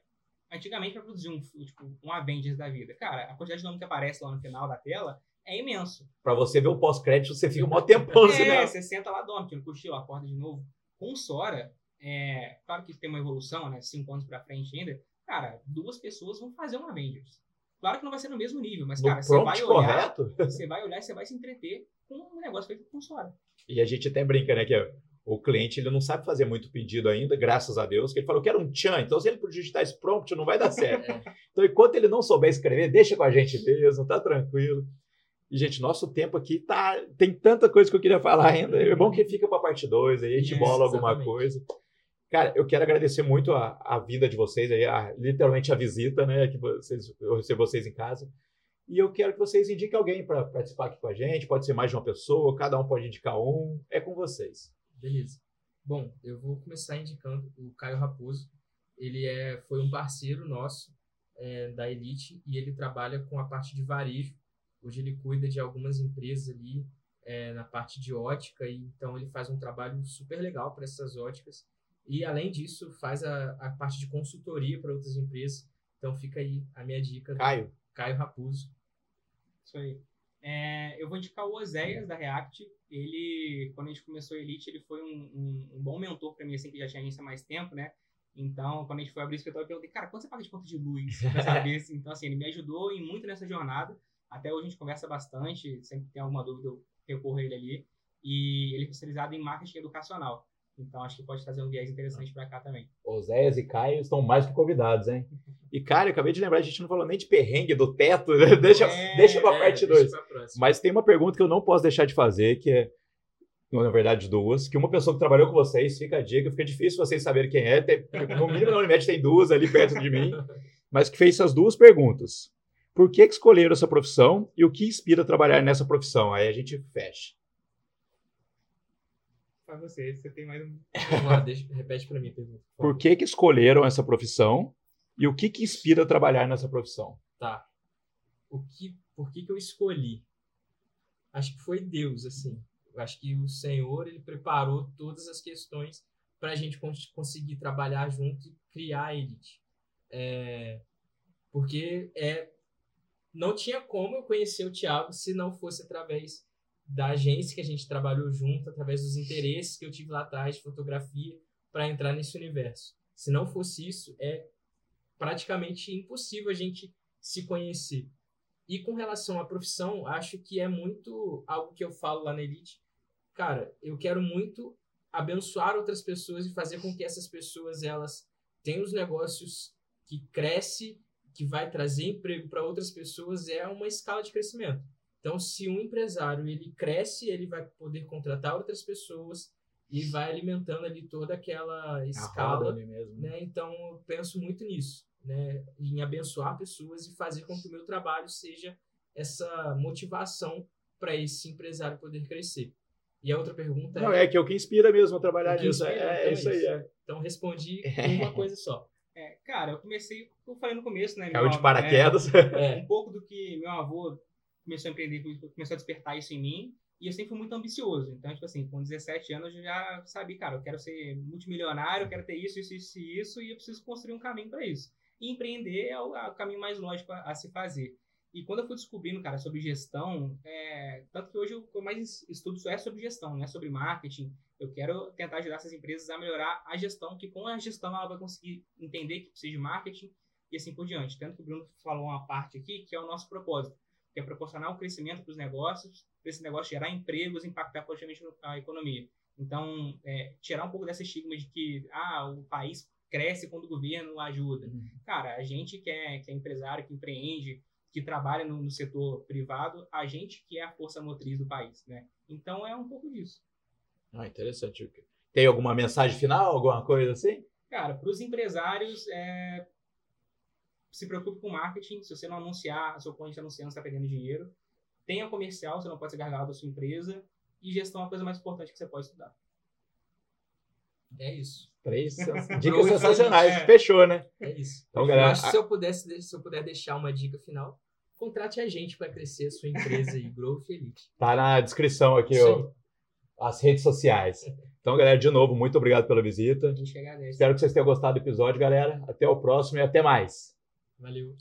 antigamente, para produzir um, tipo, um Avengers da vida, cara, a quantidade de nome que aparece lá no final da tela é imenso. Pra você ver o pós-crédito, você fica um maior tempão É, cinema. você senta lá, dorme, tira um cochilo, acorda de novo. Com Sora, é, claro que tem uma evolução, né? Cinco anos pra frente ainda. Cara, duas pessoas vão fazer um Avengers. Claro que não vai ser no mesmo nível, mas, No cara, você vai olhar, correto. você vai olhar e você vai se entreter com um negócio feito com Sora. E a gente até brinca, né? Que o cliente ele não sabe fazer muito pedido ainda, graças a Deus, que ele falou que era um tchan. Então, se ele digitar esse prompt, não vai dar certo. É. Então, enquanto ele não souber escrever, deixa com a gente mesmo, tá tranquilo. Gente, nosso tempo aqui tá. Tem tanta coisa que eu queria falar ainda. É bom que fica pra parte 2, aí a gente Isso, bola alguma exatamente. coisa. Cara, eu quero agradecer muito a, a vinda de vocês, aí, a- literalmente a visita, né? Que vocês, eu recebo vocês em casa. E eu quero que vocês indiquem alguém para participar aqui com a gente. Pode ser mais de uma pessoa, cada um pode indicar um. É com vocês. Beleza. Bom, eu vou começar indicando o Caio Raposo. Ele é, foi um parceiro nosso é, da Elite e ele trabalha com a parte de varejo. Hoje ele cuida de algumas empresas ali é, na parte de ótica, e então ele faz um trabalho super legal para essas óticas. E além disso, faz a, a parte de consultoria para outras empresas. Então fica aí a minha dica Caio, Caio Raposo. Isso aí. É, eu vou indicar o Oséias da React. Ele, quando a gente começou a Elite, ele foi um, um- um bom mentor para mim, assim, que já tinha agência há mais tempo, né? Então, quando a gente foi abrir o escritório, eu perguntei, cara, quanto você paga de conta de luz? Pra saber, assim. Então, assim, ele me ajudou em muito nessa jornada. Até hoje a gente conversa bastante, sempre que tem alguma dúvida, eu recorro a ele ali. E ele é especializado em marketing educacional. Então, acho que pode trazer um viés interessante para cá também. Oséias e Caio estão mais que convidados, hein? E, cara, eu acabei de lembrar, a gente não falou nem de perrengue do teto, né? deixa, É, deixa pra É, parte deixa 2. pra próxima. Mas tem uma pergunta que eu não posso deixar de fazer, que é, na verdade, duas, que uma pessoa que trabalhou com vocês, fica a dica, fica difícil vocês saberem quem é, tem- no mínimo na Unimed tem duas ali perto de mim, mas que fez essas duas perguntas. Por que, que escolheram essa profissão e o que inspira a trabalhar nessa profissão? Aí a gente fecha. Pra você, você tem mais um. Vamos lá, deixa- repete pra mim a pergunta. por que, que escolheram essa profissão e o que, que inspira a trabalhar nessa profissão? Tá. O que, por que, que eu escolhi? Acho que foi Deus, assim. Eu acho que o Senhor, ele preparou todas as questões para a gente cons- conseguir trabalhar junto e criar a Elite. É, porque é, não tinha como eu conhecer o Thiago se não fosse através da agência que a gente trabalhou junto, através dos interesses que eu tive lá atrás de fotografia para entrar nesse universo. Se não fosse isso, é praticamente impossível a gente se conhecer. E com relação à profissão, acho que é muito algo que eu falo lá na Elite. Cara, eu quero muito abençoar outras pessoas e fazer com que essas pessoas elas tenham os negócios que cresce, que vai trazer emprego para outras pessoas, é uma escala de crescimento. Então, se um empresário ele cresce, ele vai poder contratar outras pessoas e vai alimentando ali toda aquela escala mesmo. né? Então eu penso muito nisso, né? Em abençoar pessoas e fazer com que o meu trabalho seja essa motivação para esse empresário poder crescer. E a outra pergunta Não, é, é que é o que inspira mesmo a trabalhar nisso. inspira, é, então é é isso aí. É. então respondi uma coisa só. É, cara, eu comecei, eu falei no começo, né? Caiu meu de avô- paraquedas. É, um pouco do que meu avô começou a empreender, começou a despertar isso em mim, e eu sempre fui muito ambicioso. Então, tipo assim, com 17 anos eu já sabia, cara, eu quero ser multimilionário, eu quero ter isso, isso, isso e isso, e eu preciso construir um caminho para isso. E empreender é o, é o caminho mais lógico a, a se fazer. E quando eu fui descobrindo, cara, sobre gestão, é, tanto que hoje o que eu mais estudo só é sobre gestão, não é sobre marketing. Eu quero tentar ajudar essas empresas a melhorar a gestão, que com a gestão ela vai conseguir entender que precisa de marketing e assim por diante. Tanto que o Bruno falou uma parte aqui que é o nosso propósito, que é proporcionar um crescimento para os negócios, para esse negócio gerar empregos, impactar positivamente a economia. Então, é, tirar um pouco desse estigma de que ah, o país cresce quando o governo ajuda. Cara, a gente que é, que é empresário, que empreende, que trabalha no, no setor privado, a gente que é a força motriz do país, né? Então é um pouco disso. Ah, interessante. Tem alguma mensagem final, alguma coisa assim? Cara, para os empresários, é, se preocupe com marketing. Se você não anunciar, a sua concorrente anunciando, você está perdendo dinheiro. Tenha comercial, você não pode ser gargalo da sua empresa. E gestão é a coisa mais importante que você pode estudar. é isso. Três dicas sensacionais. é. Fechou, né? É isso. Então, eu galera, acho que se eu pudesse, se eu puder deixar uma dica final, contrate a gente para crescer a sua empresa aí, Growth Elite. Tá na descrição aqui, ó, as redes sociais. Então, galera, de novo, muito obrigado pela visita. A gente agradece. Espero que vocês tenham gostado do episódio, galera. Até o próximo e até mais. Valeu.